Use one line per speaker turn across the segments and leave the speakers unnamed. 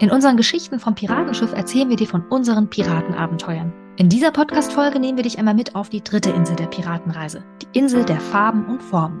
In unseren Geschichten vom Piratenschiff erzählen wir dir von unseren Piratenabenteuern. In dieser Podcast-Folge nehmen wir dich einmal mit auf die dritte Insel der Piratenreise, die Insel der Farben und Formen.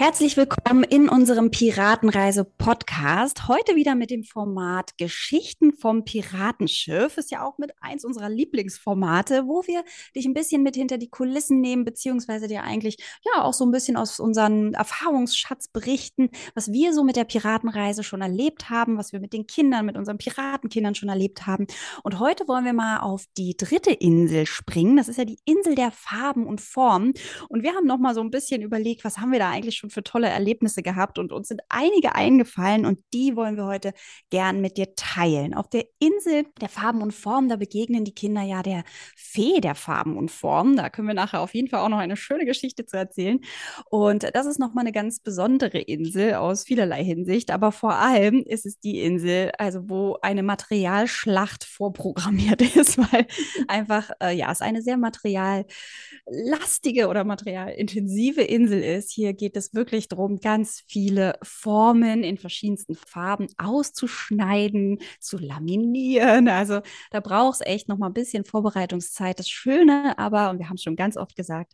Herzlich willkommen in unserem Piratenreise-Podcast. Heute wieder mit dem Format Geschichten vom Piratenschiff. Ist ja auch mit eins unserer Lieblingsformate, wo wir dich ein bisschen mit hinter die Kulissen nehmen, beziehungsweise dir eigentlich ja auch so ein bisschen aus unserem Erfahrungsschatz berichten, was wir so mit der Piratenreise schon erlebt haben, was wir mit den Kindern, mit unseren Piratenkindern schon erlebt haben. Und heute wollen wir mal auf die dritte Insel springen. Das ist ja die Insel der Farben und Formen. Und wir haben noch mal so ein bisschen überlegt, was haben wir da eigentlich schon für tolle Erlebnisse gehabt und uns sind einige eingefallen und die wollen wir heute gern mit dir teilen. Auf der Insel der Farben und Formen, da begegnen die Kinder ja der Fee der Farben und Formen. Da können wir nachher auf jeden Fall auch noch eine schöne Geschichte zu erzählen. Und das ist nochmal eine ganz besondere Insel aus vielerlei Hinsicht, aber vor allem ist es die Insel, also wo eine Materialschlacht vorprogrammiert ist, weil einfach, äh, ja, es eine sehr materiallastige oder materialintensive Insel ist. Hier geht es wirklich wirklich darum, ganz viele Formen in verschiedensten Farben auszuschneiden, zu laminieren. Also da braucht es echt noch mal ein bisschen Vorbereitungszeit. Das Schöne aber, und wir haben es schon ganz oft gesagt,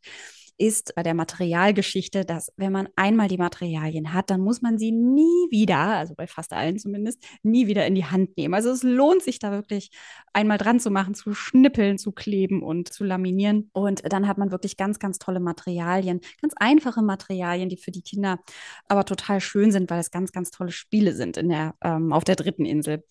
ist bei der Materialgeschichte, dass wenn man einmal die Materialien hat, dann muss man sie nie wieder, also bei fast allen zumindest, nie wieder in die Hand nehmen. Also es lohnt sich da wirklich einmal dran zu machen, zu schnippeln, zu kleben und zu laminieren. Und dann hat man wirklich ganz, ganz tolle Materialien, ganz einfache Materialien, die für die Kinder aber total schön sind, weil es ganz, ganz tolle Spiele sind in der, ähm, auf der dritten Insel.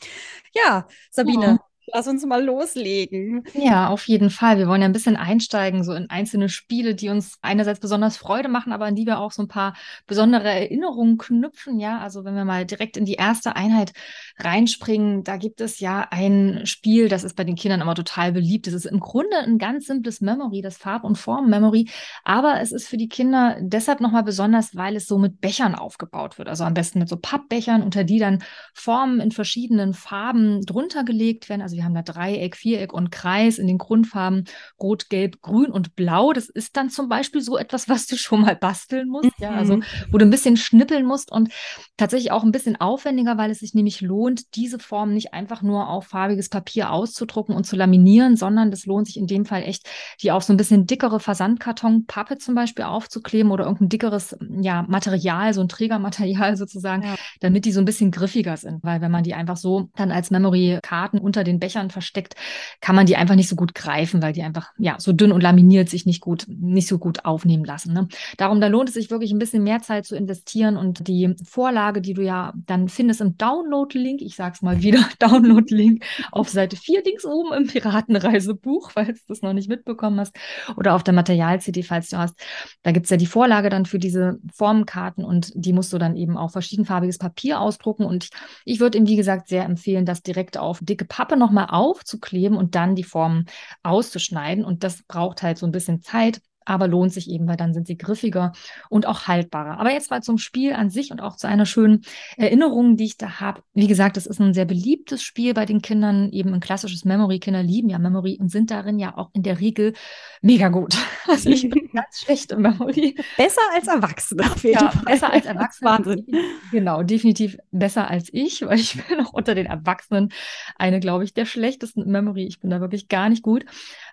Ja, Sabine. Ja. Lass uns mal loslegen.
Ja, auf jeden Fall. Wir wollen ja ein bisschen einsteigen, so in einzelne Spiele, die uns einerseits besonders Freude machen, aber an die wir auch so ein paar besondere Erinnerungen knüpfen. Ja, also wenn wir mal direkt in die erste Einheit reinspringen, da gibt es ja ein Spiel, das ist bei den Kindern immer total beliebt. Es ist im Grunde ein ganz simples Memory, das Farb- und Form-Memory, aber es ist für die Kinder deshalb nochmal besonders, weil es so mit Bechern aufgebaut wird. Also am besten mit so Pappbechern, unter die dann Formen in verschiedenen Farben drunter gelegt werden. Also wir haben da Dreieck, Viereck und Kreis in den Grundfarben Rot, Gelb, Grün und Blau. Das ist dann zum Beispiel so etwas, was du schon mal basteln musst, mhm. ja, also mhm. wo du ein bisschen schnippeln musst und tatsächlich auch ein bisschen aufwendiger, weil es sich nämlich lohnt, diese Form nicht einfach nur auf farbiges Papier auszudrucken und zu laminieren, sondern das lohnt sich in dem Fall echt, die auf so ein bisschen dickere Versandkartonpappe zum Beispiel aufzukleben oder irgendein dickeres ja, Material, so ein Trägermaterial sozusagen, ja. damit die so ein bisschen griffiger sind. Weil wenn man die einfach so dann als Memory-Karten unter den Bechern versteckt, kann man die einfach nicht so gut greifen, weil die einfach ja so dünn und laminiert sich nicht gut, nicht so gut aufnehmen lassen. Ne? Darum, da lohnt es sich wirklich ein bisschen mehr Zeit zu investieren und die Vorlage, die du ja dann findest im Download-Link, ich sag's mal wieder, Download-Link auf Seite 4 links oben im Piratenreisebuch, falls du das noch nicht mitbekommen hast, oder auf der Material-CD, falls du hast. Da gibt's ja die Vorlage dann für diese Formenkarten und die musst du dann eben auch verschiedenfarbiges Papier ausdrucken und ich, ich würde ihm, wie gesagt, sehr empfehlen, das direkt auf dicke Pappe noch nochmal aufzukleben und dann die Formen auszuschneiden. Und das braucht halt so ein bisschen Zeit aber lohnt sich eben, weil dann sind sie griffiger und auch haltbarer. Aber jetzt mal zum Spiel an sich und auch zu einer schönen Erinnerung, die ich da habe. Wie gesagt, es ist ein sehr beliebtes Spiel bei den Kindern, eben ein klassisches Memory. Kinder lieben ja Memory und sind darin ja auch in der Regel mega gut. Also ich bin ganz schlecht im Memory.
Besser als Erwachsene.
Ja, besser als Erwachsene. Wahnsinn. Genau, definitiv besser als ich, weil ich bin auch unter den Erwachsenen eine, glaube ich, der schlechtesten Memory. Ich bin da wirklich gar nicht gut.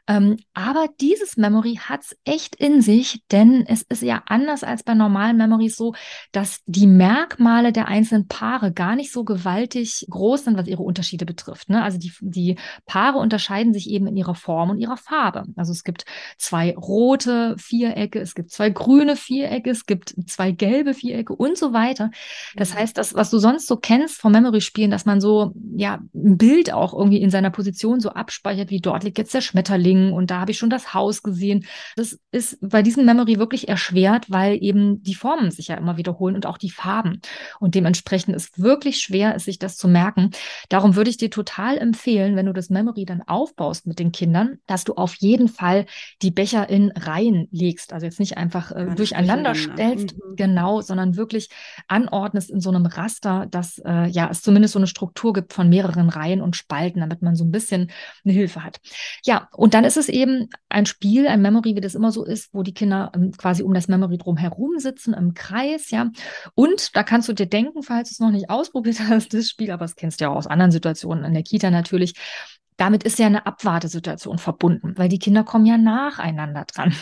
Ähm, aber dieses Memory hat es echt in sich, denn es ist ja anders als bei normalen Memories so, dass die Merkmale der einzelnen Paare gar nicht so gewaltig groß sind, was ihre Unterschiede betrifft. Ne? Also die, die Paare unterscheiden sich eben in ihrer Form und ihrer Farbe. Also es gibt zwei rote Vierecke, es gibt zwei grüne Vierecke, es gibt zwei gelbe Vierecke und so weiter. Das mhm. heißt, das, was du sonst so kennst vom Memory-Spielen, dass man so ja ein Bild auch irgendwie in seiner Position so abspeichert, wie dort liegt jetzt der Schmetterling Frühling und da habe ich schon das Haus gesehen. Das ist bei diesem Memory wirklich erschwert, weil eben die Formen sich ja immer wiederholen und auch die Farben. Und dementsprechend ist wirklich schwer, sich das zu merken. Darum würde ich dir total empfehlen, wenn du das Memory dann aufbaust mit den Kindern, dass du auf jeden Fall die Becher in Reihen legst. Also jetzt nicht einfach äh, durcheinander stellst, mhm. genau, sondern wirklich anordnest in so einem Raster, dass äh, ja es zumindest so eine Struktur gibt von mehreren Reihen und Spalten, damit man so ein bisschen eine Hilfe hat. Ja, und dann ist es eben ein Spiel, ein Memory, wie das immer so ist, wo die Kinder ähm, quasi um das Memory drum herum sitzen im Kreis, ja. Und da kannst du dir denken, falls du es noch nicht ausprobiert hast, das Spiel, aber das kennst du ja auch aus anderen Situationen in der Kita natürlich, damit ist ja eine Abwartesituation verbunden, weil die Kinder kommen ja nacheinander dran.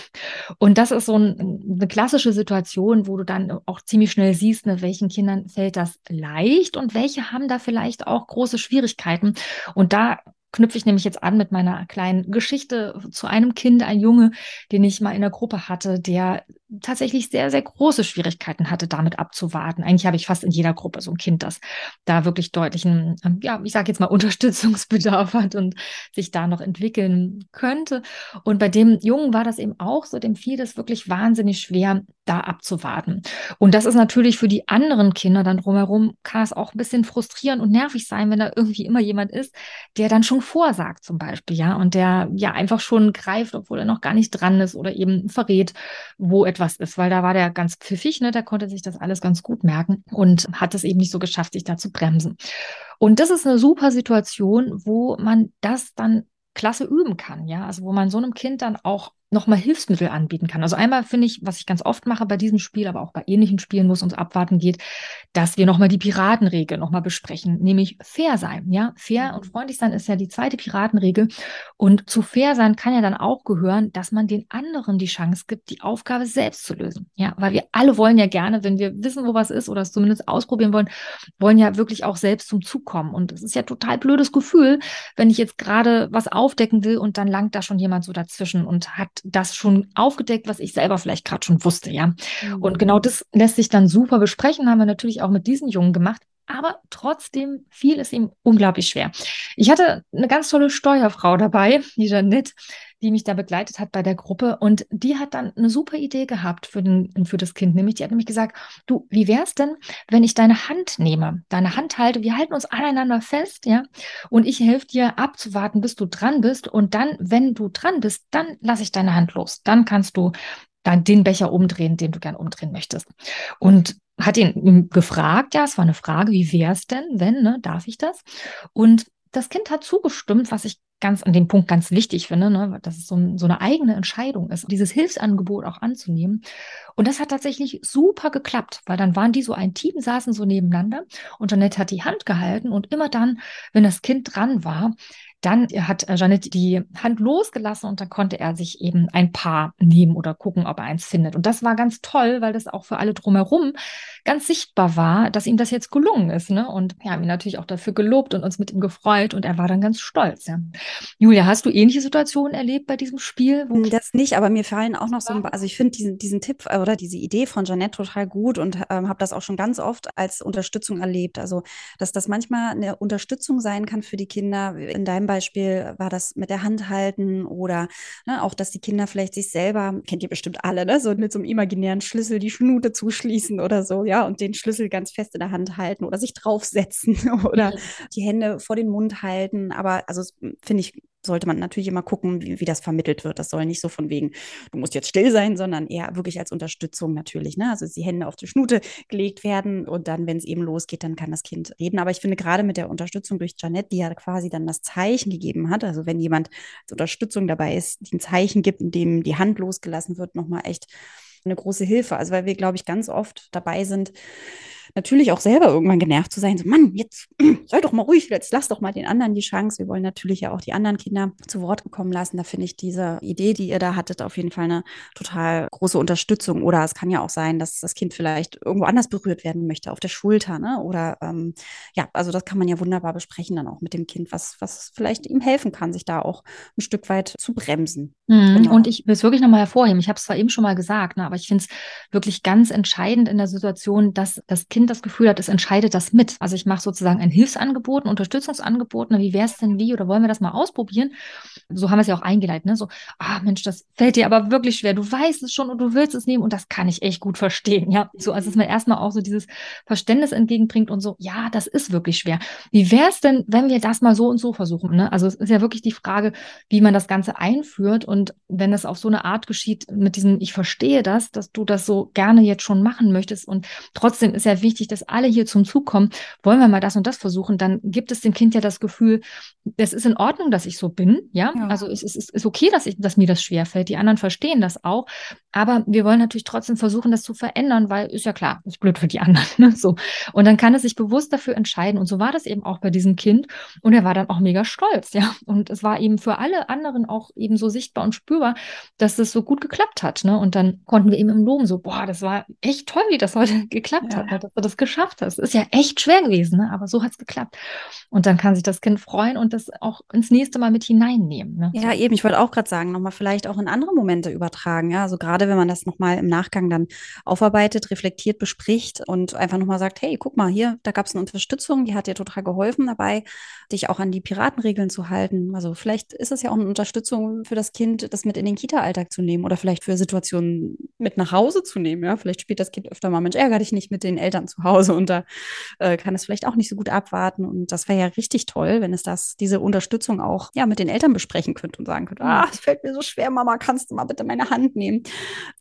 Und das ist so ein, eine klassische Situation, wo du dann auch ziemlich schnell siehst, ne, welchen Kindern fällt das leicht und welche haben da vielleicht auch große Schwierigkeiten. Und da knüpfe ich nämlich jetzt an mit meiner kleinen Geschichte zu einem Kind, ein Junge, den ich mal in der Gruppe hatte, der tatsächlich sehr, sehr große Schwierigkeiten hatte, damit abzuwarten. Eigentlich habe ich fast in jeder Gruppe so ein Kind, das da wirklich deutlichen, ähm, ja, ich sage jetzt mal Unterstützungsbedarf hat und sich da noch entwickeln könnte. Und bei dem Jungen war das eben auch so, dem fiel das wirklich wahnsinnig schwer, da abzuwarten. Und das ist natürlich für die anderen Kinder dann drumherum, kann es auch ein bisschen frustrierend und nervig sein, wenn da irgendwie immer jemand ist, der dann schon vorsagt zum Beispiel, ja, und der ja einfach schon greift, obwohl er noch gar nicht dran ist oder eben verrät, wo etwas ist, weil da war der ganz pfiffig, ne, der konnte sich das alles ganz gut merken und hat es eben nicht so geschafft, sich da zu bremsen. Und das ist eine super Situation, wo man das dann klasse üben kann, ja, also wo man so einem Kind dann auch nochmal Hilfsmittel anbieten kann. Also einmal finde ich, was ich ganz oft mache bei diesem Spiel, aber auch bei ähnlichen Spielen, wo es uns abwarten geht, dass wir nochmal die Piratenregel nochmal besprechen, nämlich fair sein. Ja, fair und mhm. freundlich sein ist ja die zweite Piratenregel. Und zu fair sein kann ja dann auch gehören, dass man den anderen die Chance gibt, die Aufgabe selbst zu lösen. Ja, weil wir alle wollen ja gerne, wenn wir wissen, wo was ist oder es zumindest ausprobieren wollen, wollen ja wirklich auch selbst zum Zug kommen. Und es ist ja total blödes Gefühl, wenn ich jetzt gerade was aufdecken will und dann langt da schon jemand so dazwischen und hat das schon aufgedeckt, was ich selber vielleicht gerade schon wusste, ja. Mhm. Und genau das lässt sich dann super besprechen, haben wir natürlich auch mit diesen Jungen gemacht. Aber trotzdem fiel es ihm unglaublich schwer. Ich hatte eine ganz tolle Steuerfrau dabei, die Janette, die mich da begleitet hat bei der Gruppe. Und die hat dann eine super Idee gehabt für, den, für das Kind. Nämlich, die hat nämlich gesagt, du, wie wäre es denn, wenn ich deine Hand nehme, deine Hand halte, wir halten uns aneinander fest, ja, und ich helfe dir abzuwarten, bis du dran bist. Und dann, wenn du dran bist, dann lasse ich deine Hand los. Dann kannst du dann den Becher umdrehen, den du gern umdrehen möchtest. Und hat ihn gefragt, ja, es war eine Frage, wie wäre es denn, wenn, ne, darf ich das? Und das Kind hat zugestimmt, was ich ganz an dem Punkt ganz wichtig finde, ne, dass es so, so eine eigene Entscheidung ist, dieses Hilfsangebot auch anzunehmen. Und das hat tatsächlich super geklappt, weil dann waren die so ein Team, saßen so nebeneinander und Jeanette hat die Hand gehalten und immer dann, wenn das Kind dran war, dann hat äh, Janet die Hand losgelassen und dann konnte er sich eben ein Paar nehmen oder gucken, ob er eins findet. Und das war ganz toll, weil das auch für alle drumherum ganz sichtbar war, dass ihm das jetzt gelungen ist. Ne? Und wir haben ihn natürlich auch dafür gelobt und uns mit ihm gefreut und er war dann ganz stolz. Ja. Julia, hast du ähnliche Situationen erlebt bei diesem Spiel?
das nicht, aber mir fallen auch noch so, ein, also ich finde diesen, diesen Tipp äh, oder diese Idee von Janette total gut und ähm, habe das auch schon ganz oft als Unterstützung erlebt. Also, dass das manchmal eine Unterstützung sein kann für die Kinder. In deinem Beispiel war das mit der Hand halten oder ne, auch, dass die Kinder vielleicht sich selber, kennt ihr bestimmt alle, ne, so mit so einem imaginären Schlüssel die Schnute zuschließen oder so, ja, und den Schlüssel ganz fest in der Hand halten oder sich draufsetzen oder die Hände vor den Mund halten. Aber also finde ich sollte man natürlich immer gucken, wie, wie, das vermittelt wird. Das soll nicht so von wegen, du musst jetzt still sein, sondern eher wirklich als Unterstützung natürlich. Ne? Also die Hände auf die Schnute gelegt werden und dann, wenn es eben losgeht, dann kann das Kind reden. Aber ich finde gerade mit der Unterstützung durch Janette, die ja quasi dann das Zeichen gegeben hat, also wenn jemand als Unterstützung dabei ist, die ein Zeichen gibt, in dem die Hand losgelassen wird, nochmal echt eine große Hilfe. Also weil wir, glaube ich, ganz oft dabei sind, natürlich auch selber irgendwann genervt zu sein, so Mann, jetzt sei doch mal ruhig, jetzt lass doch mal den anderen die Chance. Wir wollen natürlich ja auch die anderen Kinder zu Wort kommen lassen. Da finde ich diese Idee, die ihr da hattet, auf jeden Fall eine total große Unterstützung. Oder es kann ja auch sein, dass das Kind vielleicht irgendwo anders berührt werden möchte, auf der Schulter, ne? Oder ähm, ja, also das kann man ja wunderbar besprechen dann auch mit dem Kind, was, was vielleicht ihm helfen kann, sich da auch ein Stück weit zu bremsen.
Mhm. Genau. Und ich will es wirklich nochmal hervorheben. Ich habe es zwar eben schon mal gesagt, ne, aber ich finde es wirklich ganz entscheidend in der Situation, dass das Kind Kind das Gefühl hat, es entscheidet das mit. Also ich mache sozusagen ein Hilfsangebot, ein Unterstützungsangebot. Na, wie wäre es denn wie oder wollen wir das mal ausprobieren? So haben wir es ja auch eingeleitet. Ne? So, ah Mensch, das fällt dir aber wirklich schwer. Du weißt es schon und du willst es nehmen und das kann ich echt gut verstehen. Ja, so also dass man erstmal auch so dieses Verständnis entgegenbringt und so, ja, das ist wirklich schwer. Wie wäre es denn, wenn wir das mal so und so versuchen? Ne? Also es ist ja wirklich die Frage, wie man das Ganze einführt und wenn es auf so eine Art geschieht mit diesem, ich verstehe das, dass du das so gerne jetzt schon machen möchtest und trotzdem ist ja wichtig, dass alle hier zum Zug kommen, wollen wir mal das und das versuchen, dann gibt es dem Kind ja das Gefühl, es ist in Ordnung, dass ich so bin, ja, ja. also es ist, es ist okay, dass ich, dass mir das schwerfällt, die anderen verstehen das auch, aber wir wollen natürlich trotzdem versuchen, das zu verändern, weil ist ja klar, ist blöd für die anderen, ne? so. Und dann kann es sich bewusst dafür entscheiden. Und so war das eben auch bei diesem Kind. Und er war dann auch mega stolz, ja, und es war eben für alle anderen auch eben so sichtbar und spürbar, dass das so gut geklappt hat, ne, und dann konnten wir ihm im Loben so, boah, das war echt toll, wie das heute geklappt ja. hat, dass du das geschafft hast. Ist ja echt schwer gewesen, ne? aber so hat es geklappt. Und dann kann sich das Kind freuen und das auch ins nächste Mal mit hineinnehmen. Ne?
Ja, eben. Ich wollte auch gerade sagen, nochmal vielleicht auch in andere Momente übertragen. Ja, also gerade wenn man das nochmal im Nachgang dann aufarbeitet, reflektiert, bespricht und einfach nochmal sagt, hey, guck mal, hier, da gab es eine Unterstützung, die hat dir total geholfen dabei, dich auch an die Piratenregeln zu halten. Also vielleicht ist es ja auch eine Unterstützung für das Kind, das mit in den Kita-Alltag zu nehmen oder vielleicht für Situationen mit nach Hause zu nehmen. Ja, vielleicht spielt das Kind öfter mal, Mensch, ärger dich nicht mit den Eltern zu Hause und da äh, kann es vielleicht auch nicht so gut abwarten. Und das wäre ja richtig toll, wenn es das, diese Unterstützung auch ja mit den Eltern besprechen könnte und sagen könnte, ah, es fällt mir so schwer, Mama, kannst du mal bitte meine Hand nehmen,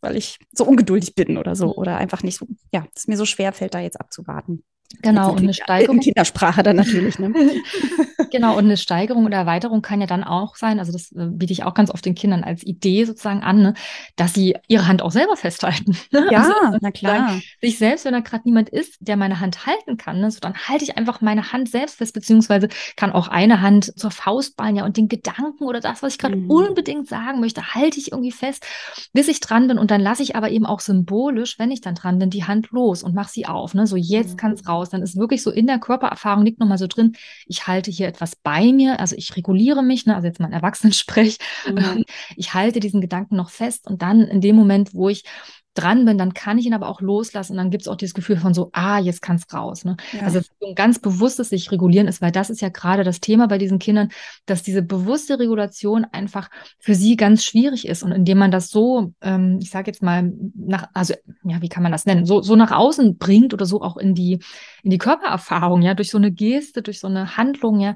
weil ich so ungeduldig bin oder so. Mhm. Oder einfach nicht so, ja, es mir so schwer fällt, da jetzt abzuwarten.
Genau, und eine Steigerung. In
Kindersprache dann natürlich. Ne?
genau, und eine Steigerung oder Erweiterung kann ja dann auch sein, also das äh, biete ich auch ganz oft den Kindern als Idee sozusagen an, ne, dass sie ihre Hand auch selber festhalten.
Ne? Ja, also, na klar.
Sich selbst, wenn da gerade niemand ist, der meine Hand halten kann, ne, so dann halte ich einfach meine Hand selbst fest, beziehungsweise kann auch eine Hand zur Faust ballen, ja, und den Gedanken oder das, was ich gerade mhm. unbedingt sagen möchte, halte ich irgendwie fest, bis ich dran bin und dann lasse ich aber eben auch symbolisch, wenn ich dann dran bin, die Hand los und mache sie auf. Ne? So, jetzt mhm. kann es raus raus. Dann ist wirklich so in der Körpererfahrung liegt nochmal so drin, ich halte hier etwas bei mir, also ich reguliere mich, ne, also jetzt mal ein Erwachsenensprech, mhm. ich halte diesen Gedanken noch fest und dann in dem Moment, wo ich dran bin, dann kann ich ihn aber auch loslassen und dann gibt es auch dieses Gefühl von so, ah, jetzt kann es raus. Ne? Ja. Also ein ganz bewusstes sich regulieren ist, weil das ist ja gerade das Thema bei diesen Kindern, dass diese bewusste Regulation einfach für sie ganz schwierig ist und indem man das so, ähm, ich sage jetzt mal, nach, also ja, wie kann man das nennen, so, so nach außen bringt oder so auch in die, in die Körpererfahrung, ja, durch so eine Geste, durch so eine Handlung, ja,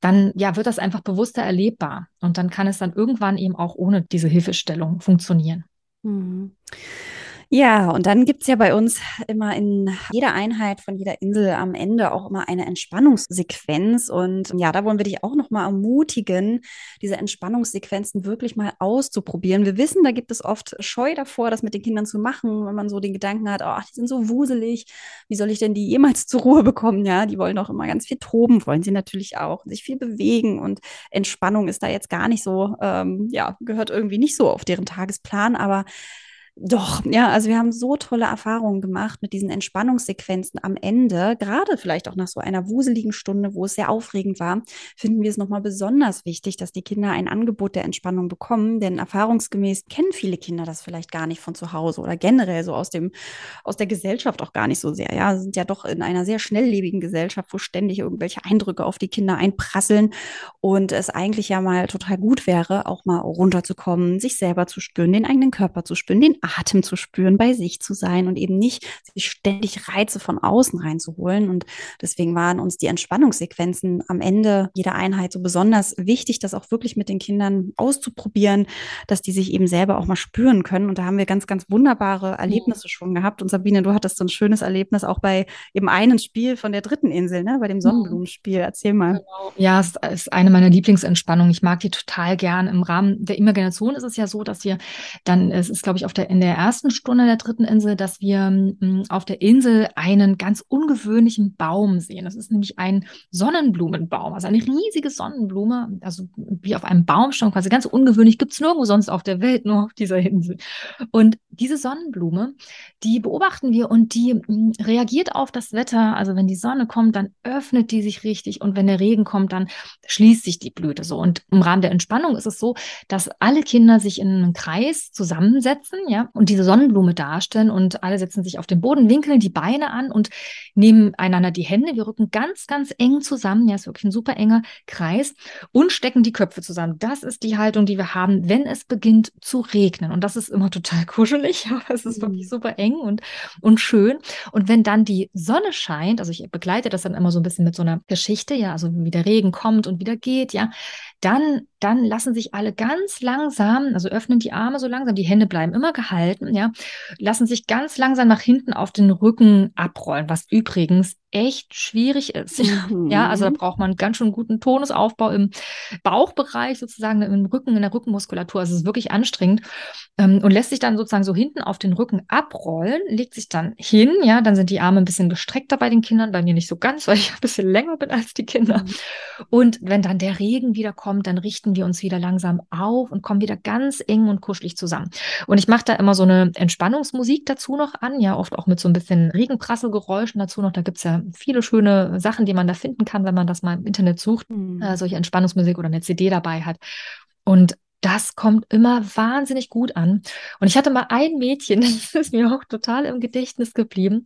dann ja, wird das einfach bewusster erlebbar. Und dann kann es dann irgendwann eben auch ohne diese Hilfestellung funktionieren. Mhm.
Ja, und dann gibt es ja bei uns immer in jeder Einheit von jeder Insel am Ende auch immer eine Entspannungssequenz. Und ja, da wollen wir dich auch nochmal ermutigen, diese Entspannungssequenzen wirklich mal auszuprobieren. Wir wissen, da gibt es oft Scheu davor, das mit den Kindern zu machen, wenn man so den Gedanken hat, oh, die sind so wuselig, wie soll ich denn die jemals zur Ruhe bekommen? Ja, die wollen doch immer ganz viel toben, wollen sie natürlich auch, sich viel bewegen und Entspannung ist da jetzt gar nicht so, ähm, ja, gehört irgendwie nicht so auf deren Tagesplan, aber doch, ja, also wir haben so tolle Erfahrungen gemacht mit diesen Entspannungssequenzen am Ende, gerade vielleicht auch nach so einer wuseligen Stunde, wo es sehr aufregend war, finden wir es nochmal besonders wichtig, dass die Kinder ein Angebot der Entspannung bekommen, denn erfahrungsgemäß kennen viele Kinder das vielleicht gar nicht von zu Hause oder generell so aus dem, aus der Gesellschaft auch gar nicht so sehr, ja, sind ja doch in einer sehr schnelllebigen Gesellschaft, wo ständig irgendwelche Eindrücke auf die Kinder einprasseln und es eigentlich ja mal total gut wäre, auch mal runterzukommen, sich selber zu spüren, den eigenen Körper zu spüren, den Atem zu spüren, bei sich zu sein und eben nicht sich ständig Reize von außen reinzuholen. Und deswegen waren uns die Entspannungssequenzen am Ende jeder Einheit so besonders wichtig, das auch wirklich mit den Kindern auszuprobieren, dass die sich eben selber auch mal spüren können. Und da haben wir ganz, ganz wunderbare Erlebnisse schon gehabt. Und Sabine, du hattest so ein schönes Erlebnis auch bei eben einem Spiel von der dritten Insel, ne? bei dem Sonnenblumenspiel. Erzähl mal. Genau.
Ja, es ist eine meiner Lieblingsentspannungen. Ich mag die total gern. Im Rahmen der Imagination ist es ja so, dass wir dann, es ist, glaube ich, auf der in der ersten Stunde der dritten Insel, dass wir m, auf der Insel einen ganz ungewöhnlichen Baum sehen. Das ist nämlich ein Sonnenblumenbaum, also eine riesige Sonnenblume, also wie auf einem Baumstamm, quasi ganz ungewöhnlich, gibt es nirgendwo sonst auf der Welt, nur auf dieser Insel. Und diese Sonnenblume, die beobachten wir und die mm, reagiert auf das Wetter. Also wenn die Sonne kommt, dann öffnet die sich richtig und wenn der Regen kommt, dann schließt sich die Blüte so. Und im Rahmen der Entspannung ist es so, dass alle Kinder sich in einen Kreis zusammensetzen, ja, und diese Sonnenblume darstellen und alle setzen sich auf den Boden, winkeln die Beine an und nehmen einander die Hände. Wir rücken ganz, ganz eng zusammen. Ja, ist wirklich ein super enger Kreis und stecken die Köpfe zusammen. Das ist die Haltung, die wir haben, wenn es beginnt zu regnen. Und das ist immer total kuschelig. Ja, es ist wirklich mhm. super eng und, und schön. Und wenn dann die Sonne scheint, also ich begleite das dann immer so ein bisschen mit so einer Geschichte, ja, also wie der Regen kommt und wieder geht, ja, dann, dann lassen sich alle ganz langsam, also öffnen die Arme so langsam, die Hände bleiben immer gehalten, ja, lassen sich ganz langsam nach hinten auf den Rücken abrollen, was übrigens echt schwierig ist. Mhm. Ja, also da braucht man ganz schön guten Tonusaufbau im Bauchbereich sozusagen, im Rücken, in der Rückenmuskulatur. Also es ist wirklich anstrengend ähm, und lässt sich dann sozusagen so hinten auf den Rücken abrollen, legt sich dann hin. Ja, dann sind die Arme ein bisschen gestreckter bei den Kindern, bei mir nicht so ganz, weil ich ein bisschen länger bin als die Kinder. Mhm. Und wenn dann der Regen wieder kommt, dann richten wir uns wieder langsam auf und kommen wieder ganz eng und kuschelig zusammen. Und ich mache da immer so eine Entspannungsmusik dazu noch an, ja, oft auch mit so ein bisschen Regenprasselgeräuschen dazu noch. Da gibt es ja viele schöne Sachen, die man da finden kann, wenn man das mal im Internet sucht, mhm. äh, solche Entspannungsmusik oder eine CD dabei hat. Und das kommt immer wahnsinnig gut an. Und ich hatte mal ein Mädchen, das ist mir auch total im Gedächtnis geblieben.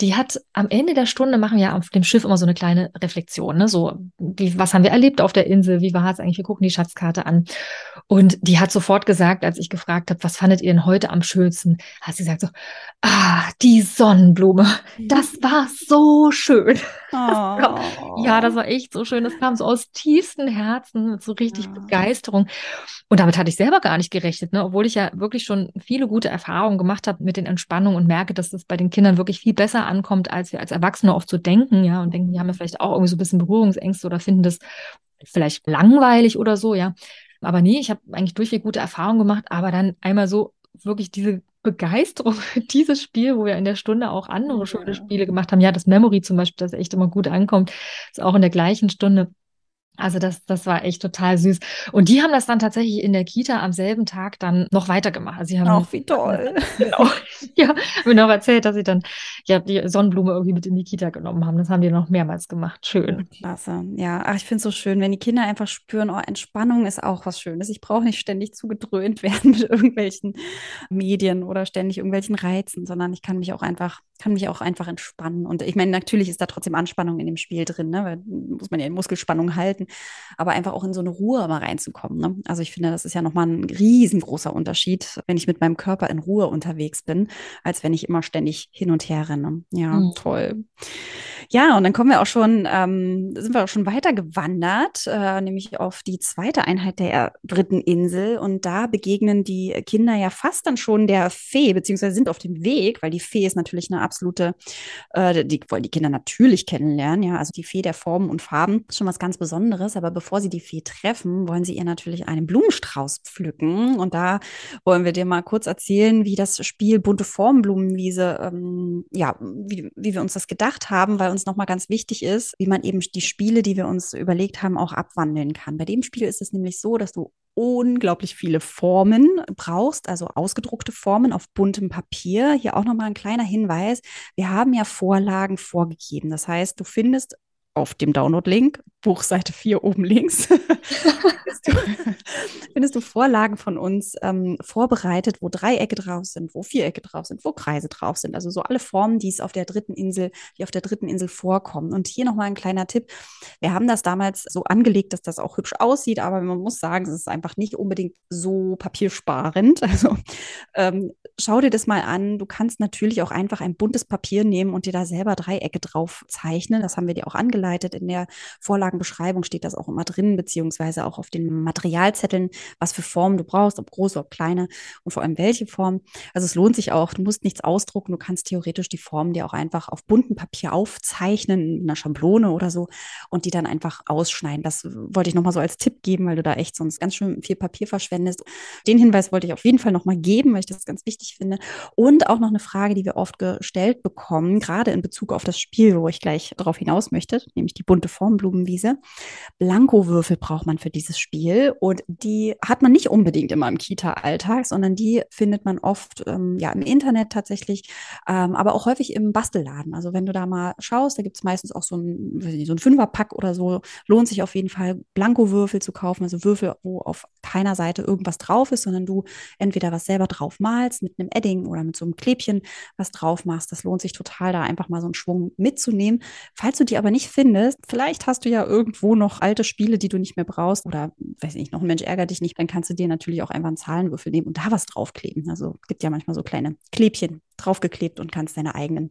Die hat am Ende der Stunde machen wir auf dem Schiff immer so eine kleine Reflexion, ne? So, wie, was haben wir erlebt auf der Insel? Wie war es eigentlich? Wir gucken die Schatzkarte an. Und die hat sofort gesagt, als ich gefragt habe, was fandet ihr denn heute am schönsten? Hat sie gesagt so, ah, die Sonnenblume. Das war so schön. Oh. ja, das war echt so schön. Das kam so aus tiefstem Herzen mit so richtig ja. Begeisterung. Und damit hatte ich selber gar nicht gerechnet, ne? obwohl ich ja wirklich schon viele gute Erfahrungen gemacht habe mit den Entspannungen und merke, dass das bei den Kindern wirklich viel besser ankommt, als wir als Erwachsene oft so denken, ja, und denken, die haben ja vielleicht auch irgendwie so ein bisschen Berührungsängste oder finden das vielleicht langweilig oder so, ja. Aber nee, ich habe eigentlich durchweg gute Erfahrungen gemacht, aber dann einmal so wirklich diese Begeisterung für dieses Spiel, wo wir in der Stunde auch andere schöne Spiele gemacht haben. Ja, das Memory zum Beispiel, das echt immer gut ankommt, ist auch in der gleichen Stunde also das, das war echt total süß. Und die haben das dann tatsächlich in der Kita am selben Tag dann noch weitergemacht. Also sie haben
auch wie toll.
Genau. ja, mir noch erzählt, dass sie dann ja die Sonnenblume irgendwie mit in die Kita genommen haben. Das haben die noch mehrmals gemacht. Schön.
Klasse. Ja, ach, ich finde es so schön, wenn die Kinder einfach spüren, oh, Entspannung ist auch was Schönes. Ich brauche nicht ständig zugedröhnt werden mit irgendwelchen Medien oder ständig irgendwelchen Reizen, sondern ich kann mich auch einfach, kann mich auch einfach entspannen. Und ich meine, natürlich ist da trotzdem Anspannung in dem Spiel drin, ne? Weil muss man ja in Muskelspannung halten arbeiten, aber einfach auch in so eine Ruhe mal reinzukommen. Ne? Also ich finde, das ist ja nochmal ein riesengroßer Unterschied, wenn ich mit meinem Körper in Ruhe unterwegs bin, als wenn ich immer ständig hin und her renne. Ja, mhm. toll. Ja, und dann kommen wir auch schon, ähm, sind wir auch schon weiter gewandert, äh, nämlich auf die zweite Einheit der dritten Insel. Und da begegnen die Kinder ja fast dann schon der Fee, beziehungsweise sind auf dem Weg, weil die Fee ist natürlich eine absolute, äh, die wollen die Kinder natürlich kennenlernen, ja. Also die Fee der Formen und Farben ist schon was ganz Besonderes. Aber bevor sie die Fee treffen, wollen sie ihr natürlich einen Blumenstrauß pflücken. Und da wollen wir dir mal kurz erzählen, wie das Spiel Bunte Formenblumenwiese, ähm, ja, wie, wie wir uns das gedacht haben, weil uns nochmal ganz wichtig ist, wie man eben die Spiele, die wir uns überlegt haben, auch abwandeln kann. Bei dem Spiel ist es nämlich so, dass du unglaublich viele Formen brauchst, also ausgedruckte Formen auf buntem Papier. Hier auch nochmal ein kleiner Hinweis. Wir haben ja Vorlagen vorgegeben. Das heißt, du findest auf dem Download-Link, Buchseite 4 oben links, findest, du, findest, du, Vorlagen von uns ähm, vorbereitet, wo Dreiecke drauf sind, wo Vierecke drauf sind, wo Kreise drauf sind. Also so alle Formen, die es auf der dritten Insel, die auf der dritten Insel vorkommen. Und hier nochmal ein kleiner Tipp. Wir haben das damals so angelegt, dass das auch hübsch aussieht, aber man muss sagen, es ist einfach nicht unbedingt so papiersparend. Also ähm, schau dir das mal an. Du kannst natürlich auch einfach ein buntes Papier nehmen und dir da selber Dreiecke drauf zeichnen. Das haben wir dir auch angeleitet. In der Vorlagenbeschreibung steht das auch immer drin, beziehungsweise auch auf den Materialzetteln, was für Formen du brauchst, ob große, ob kleine und vor allem welche Form. Also es lohnt sich auch. Du musst nichts ausdrucken. Du kannst theoretisch die Formen dir auch einfach auf buntem Papier aufzeichnen, in einer Schablone oder so und die dann einfach ausschneiden. Das wollte ich nochmal so als Tipp geben, weil du da echt sonst ganz schön viel Papier verschwendest. Den Hinweis wollte ich auf jeden Fall nochmal geben, weil ich das ganz wichtig finde. Und auch noch eine Frage, die wir oft gestellt bekommen, gerade in Bezug auf das Spiel, wo ich gleich darauf hinaus möchte, nämlich die bunte Formblumenwiese. Blankowürfel braucht man für dieses Spiel und die hat man nicht unbedingt immer im Kita-Alltag, sondern die findet man oft ähm, ja im Internet tatsächlich, ähm, aber auch häufig im Bastelladen. Also wenn du da mal schaust, da gibt es meistens auch so ein, so ein Fünferpack oder so, lohnt sich auf jeden Fall, Blankowürfel zu kaufen, also Würfel, wo auf keiner Seite irgendwas drauf ist, sondern du entweder was selber drauf malst mit einem Edding oder mit so einem Klebchen was drauf machst. Das lohnt sich total, da einfach mal so einen Schwung mitzunehmen. Falls du die aber nicht findest, vielleicht hast du ja irgendwo noch alte Spiele, die du nicht mehr brauchst oder, weiß nicht, noch ein Mensch ärgert dich nicht, dann kannst du dir natürlich auch einfach einen Zahlenwürfel nehmen und da was draufkleben. Also gibt ja manchmal so kleine Klebchen draufgeklebt und kannst deine eigenen,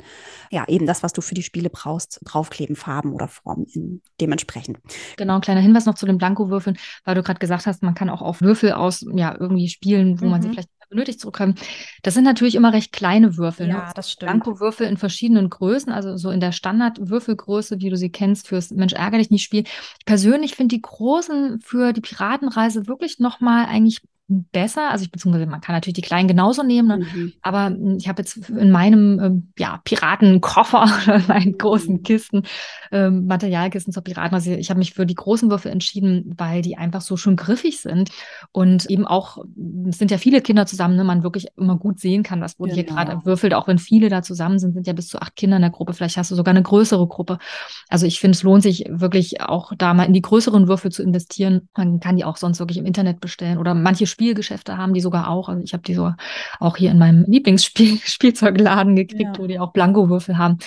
ja, eben das, was du für die Spiele brauchst, draufkleben, Farben oder Formen in, dementsprechend.
Genau, ein kleiner Hinweis noch zu den Blankowürfeln, weil du gerade gesagt hast, man kann auch auf Würfel aus, ja, irgendwie spielen, wo mhm. man sie mhm. vielleicht benötigt zurückkommen. Das sind natürlich immer recht kleine Würfel.
Ne? Ja, ne? das stimmt.
Blankowürfel in verschiedenen Größen, also so in der Standardwürfelgröße, wie du sie kennst, fürs Mensch ärger dich nicht Spiel. Ich persönlich finde die großen für die Piratenreise wirklich nochmal eigentlich besser. Also ich beziehungsweise man kann natürlich die kleinen genauso nehmen, ne? mhm. aber hm, ich habe jetzt in meinem ähm, ja, Piratenkoffer, meinen großen mhm. Kisten, ähm, Materialkisten zur Piraten, also ich habe mich für die großen Würfel entschieden, weil die einfach so schön griffig sind und eben auch, es sind ja viele Kinder zusammen, ne, man wirklich immer gut sehen kann, was wurde genau. hier gerade würfelt, auch wenn viele da zusammen sind, sind ja bis zu acht Kinder in der Gruppe, vielleicht hast du sogar eine größere Gruppe. Also ich finde, es lohnt sich wirklich auch da mal in die größeren Würfel zu investieren. Man kann die auch sonst wirklich im Internet bestellen oder manche Spielgeschäfte haben die sogar auch. Also ich habe die so auch hier in meinem Lieblingsspielzeugladen gekriegt, ja. wo die auch Blankowürfel haben.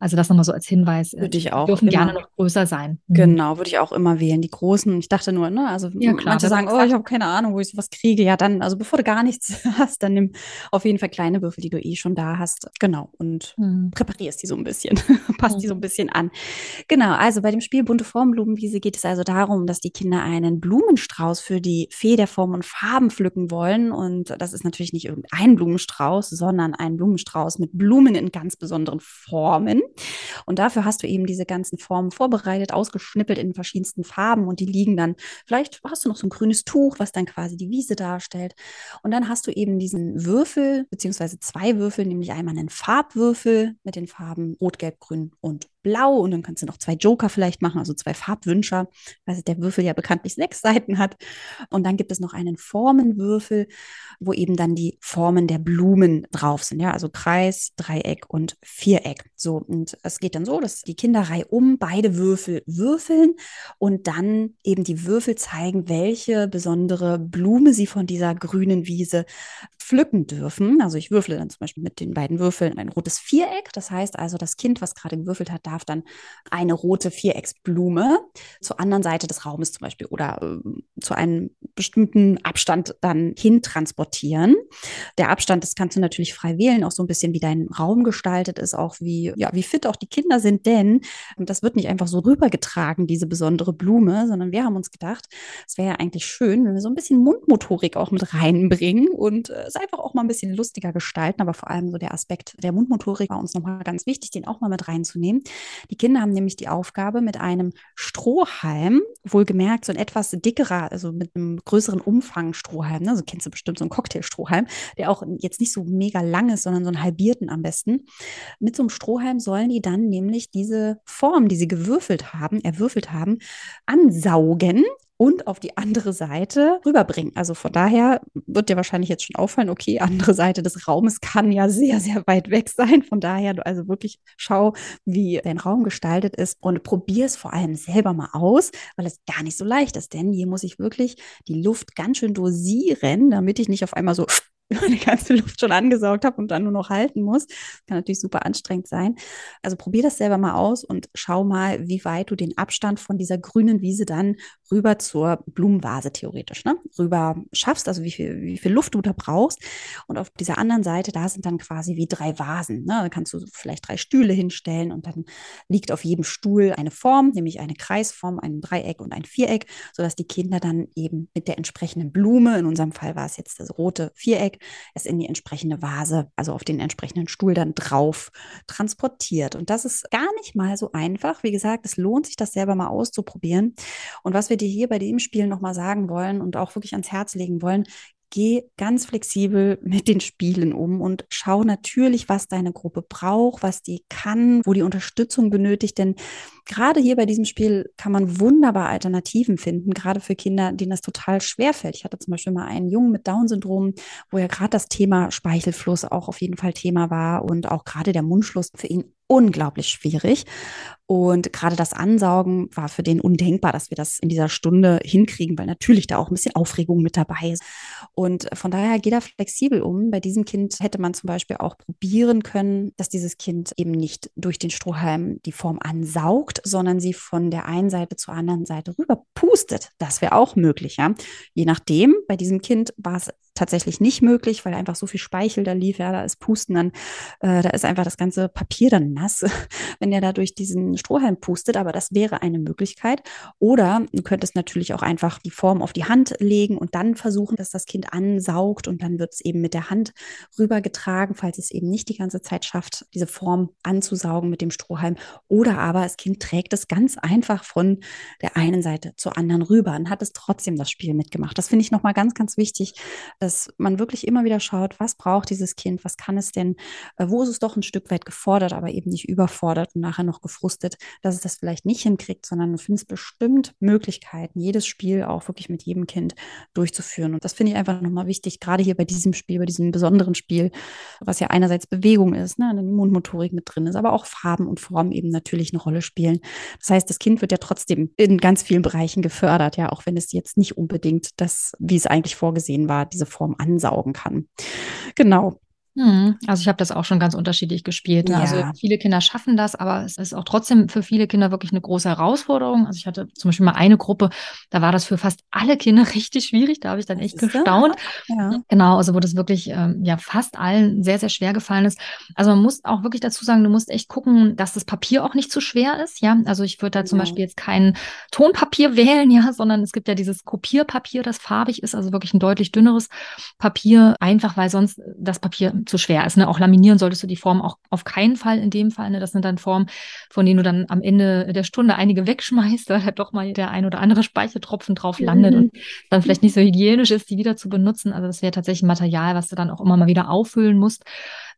Also das nochmal so als Hinweis.
Würde ich auch.
Die dürfen immer. gerne noch größer sein.
Mhm. Genau, würde ich auch immer wählen. Die großen, ich dachte nur, ne, also ja, klar, manche sagen, oh, ich habe keine Ahnung, wo ich sowas kriege. Ja, dann, also bevor du gar nichts hast, dann nimm auf jeden Fall kleine Würfel, die du eh schon da hast. Genau. Und mhm. präparierst die so ein bisschen. Passt mhm. die so ein bisschen an. Genau, also bei dem Spiel Bunte Formblumenwiese geht es also darum, dass die Kinder einen Blumenstrauß für die Fee der Form und Farben pflücken wollen. Und das ist natürlich nicht irgendein Blumenstrauß, sondern ein Blumenstrauß mit Blumen in ganz besonderen Formen. Und dafür hast du eben diese ganzen Formen vorbereitet, ausgeschnippelt in verschiedensten Farben und die liegen dann, vielleicht hast du noch so ein grünes Tuch, was dann quasi die Wiese darstellt. Und dann hast du eben diesen Würfel, beziehungsweise zwei Würfel, nämlich einmal einen Farbwürfel mit den Farben Rot, Gelb, Grün und Blau. Und dann kannst du noch zwei Joker vielleicht machen, also zwei Farbwünscher, weil der Würfel ja bekanntlich sechs Seiten hat. Und dann gibt es noch einen Formenwürfel, wo eben dann die Formen der Blumen drauf sind. Ja, also Kreis, Dreieck und Viereck. So, und es geht dann so, dass die Kinder um beide Würfel würfeln und dann eben die Würfel zeigen, welche besondere Blume sie von dieser grünen Wiese pflücken dürfen. Also ich würfle dann zum Beispiel mit den beiden Würfeln ein rotes Viereck. Das heißt also, das Kind, was gerade gewürfelt hat, darf dann eine rote Vierecksblume zur anderen Seite des Raumes zum Beispiel oder äh, zu einem bestimmten Abstand dann hin transportieren. Der Abstand, das kannst du natürlich frei wählen, auch so ein bisschen wie dein Raum gestaltet ist, auch wie, ja, wie fit auch die Kinder sind, denn das wird nicht einfach so rübergetragen, diese besondere Blume, sondern wir haben uns gedacht, es wäre ja eigentlich schön, wenn wir so ein bisschen Mundmotorik auch mit reinbringen und äh, einfach auch mal ein bisschen lustiger gestalten, aber vor allem so der Aspekt der Mundmotorik war uns nochmal ganz wichtig, den auch mal mit reinzunehmen. Die Kinder haben nämlich die Aufgabe, mit einem Strohhalm, wohlgemerkt so ein etwas dickerer, also mit einem größeren Umfang Strohhalm, ne? so kennst du bestimmt so einen Cocktailstrohhalm, der auch jetzt nicht so mega lang ist, sondern so einen halbierten am besten. Mit so einem Strohhalm sollen die dann nämlich diese Form, die sie gewürfelt haben, erwürfelt haben, ansaugen und auf die andere Seite rüberbringen. Also von daher wird dir wahrscheinlich jetzt schon auffallen, okay, andere Seite des Raumes kann ja sehr, sehr weit weg sein. Von daher, also wirklich schau, wie dein Raum gestaltet ist und probier es vor allem selber mal aus, weil es gar nicht so leicht ist. Denn hier muss ich wirklich die Luft ganz schön dosieren, damit ich nicht auf einmal so meine ganze Luft schon angesaugt habe und dann nur noch halten muss. Kann natürlich super anstrengend sein. Also probier das selber mal aus und schau mal, wie weit du den Abstand von dieser grünen Wiese dann rüber zur Blumenvase theoretisch ne? rüber schaffst, also wie viel, wie viel Luft du da brauchst. Und auf dieser anderen Seite, da sind dann quasi wie drei Vasen. Ne? Da kannst du vielleicht drei Stühle hinstellen und dann liegt auf jedem Stuhl eine Form, nämlich eine Kreisform, ein Dreieck und ein Viereck, sodass die Kinder dann eben mit der entsprechenden Blume, in unserem Fall war es jetzt das rote Viereck, es in die entsprechende Vase, also auf den entsprechenden Stuhl dann drauf transportiert. Und das ist gar nicht mal so einfach. Wie gesagt, es lohnt sich, das selber mal auszuprobieren. Und was wir dir hier bei dem Spiel nochmal sagen wollen und auch wirklich ans Herz legen wollen, geh ganz flexibel mit den Spielen um und schau natürlich, was deine Gruppe braucht, was die kann, wo die Unterstützung benötigt. Denn gerade hier bei diesem Spiel kann man wunderbar Alternativen finden, gerade für Kinder, denen das total schwer fällt. Ich hatte zum Beispiel mal einen Jungen mit Down-Syndrom, wo ja gerade das Thema Speichelfluss auch auf jeden Fall Thema war und auch gerade der Mundschluss für ihn unglaublich schwierig. Und gerade das Ansaugen war für den undenkbar, dass wir das in dieser Stunde hinkriegen, weil natürlich da auch ein bisschen Aufregung mit dabei ist. Und von daher geht er flexibel um. Bei diesem Kind hätte man zum Beispiel auch probieren können, dass dieses Kind eben nicht durch den Strohhalm die Form ansaugt, sondern sie von der einen Seite zur anderen Seite rüber pustet. Das wäre auch möglich, ja. Je nachdem, bei diesem Kind war es tatsächlich nicht möglich, weil einfach so viel Speichel da lief. Ja, da ist Pusten dann, äh, da ist einfach das ganze Papier dann nass, wenn der da durch diesen Strohhalm pustet. Aber das wäre eine Möglichkeit. Oder du könntest natürlich auch einfach die Form auf die Hand legen und dann versuchen, dass das Kind ansaugt und dann wird es eben mit der Hand rübergetragen, falls es eben nicht die ganze Zeit schafft, diese Form anzusaugen mit dem Strohhalm. Oder aber das Kind trägt es ganz einfach von der einen Seite zur anderen rüber und hat es trotzdem das Spiel mitgemacht. Das finde ich nochmal ganz, ganz wichtig, dass man wirklich immer wieder schaut, was braucht dieses Kind, was kann es denn, äh, wo ist es doch ein Stück weit gefordert, aber eben nicht überfordert und nachher noch gefrustet, dass es das vielleicht nicht hinkriegt, sondern du findest bestimmt Möglichkeiten, jedes Spiel auch wirklich mit jedem Kind durchzuführen. Und das finde ich einfach nochmal wichtig, gerade hier bei diesem Spiel, bei diesem besonderen Spiel, was ja einerseits Bewegung ist, ne, die Mundmotorik mit drin ist, aber auch Farben und Formen eben natürlich eine Rolle spielen. Das heißt, das Kind wird ja trotzdem in ganz vielen Bereichen gefördert, ja, auch wenn es jetzt nicht unbedingt das, wie es eigentlich vorgesehen war, diese Form ansaugen kann. Genau.
Hm, also ich habe das auch schon ganz unterschiedlich gespielt. Ne? Also ja. Also viele Kinder schaffen das, aber es ist auch trotzdem für viele Kinder wirklich eine große Herausforderung. Also ich hatte zum Beispiel mal eine Gruppe, da war das für fast alle Kinder richtig schwierig. Da habe ich dann echt gestaunt. Ja. Genau, also wo das wirklich ähm, ja fast allen sehr, sehr schwer gefallen ist. Also man muss auch wirklich dazu sagen, du musst echt gucken, dass das Papier auch nicht zu schwer ist. Ja, also ich würde da zum Beispiel jetzt kein Tonpapier wählen, ja, sondern es gibt ja dieses Kopierpapier, das farbig ist, also wirklich ein deutlich dünneres Papier, einfach weil sonst das Papier zu schwer ist. Ne? Auch laminieren solltest du die Form auch auf keinen Fall in dem Fall. Ne? Das sind dann Formen, von denen du dann am Ende der Stunde einige wegschmeißt, weil da doch mal der ein oder andere Speicheltropfen drauf landet mhm. und dann vielleicht nicht so hygienisch ist, die wieder zu benutzen. Also das wäre tatsächlich ein Material, was du dann auch immer mal wieder auffüllen musst.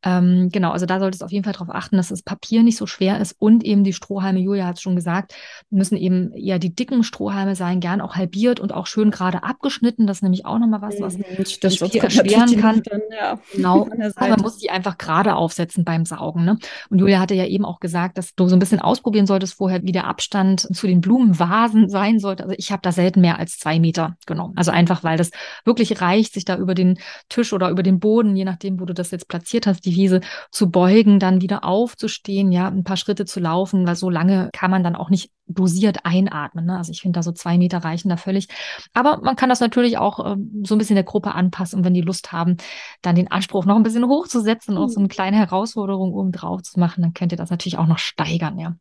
Ähm, genau, also da solltest du auf jeden Fall darauf achten, dass das Papier nicht so schwer ist und eben die Strohhalme, Julia hat es schon gesagt, müssen eben eher die dicken Strohhalme sein, gern auch halbiert und auch schön gerade abgeschnitten. Das ist nämlich auch nochmal was, was mhm, das Spiel erschweren kann. Dann, ja. Genau, man muss die einfach gerade aufsetzen beim Saugen. Ne? Und Julia hatte ja eben auch gesagt, dass du so ein bisschen ausprobieren solltest vorher, wie der Abstand zu den Blumenvasen sein sollte. Also ich habe da selten mehr als zwei Meter genommen. Also einfach, weil das wirklich reicht, sich da über den Tisch oder über den Boden, je nachdem, wo du das jetzt platziert hast, die die Wiese zu beugen, dann wieder aufzustehen, ja, ein paar Schritte zu laufen, weil so lange kann man dann auch nicht dosiert einatmen. Ne? Also ich finde da so zwei Meter reichen da völlig. Aber man kann das natürlich auch äh, so ein bisschen der Gruppe anpassen und wenn die Lust haben, dann den Anspruch noch ein bisschen hochzusetzen und auch so eine kleine Herausforderung oben drauf zu machen, dann könnt ihr das natürlich auch noch steigern, ja.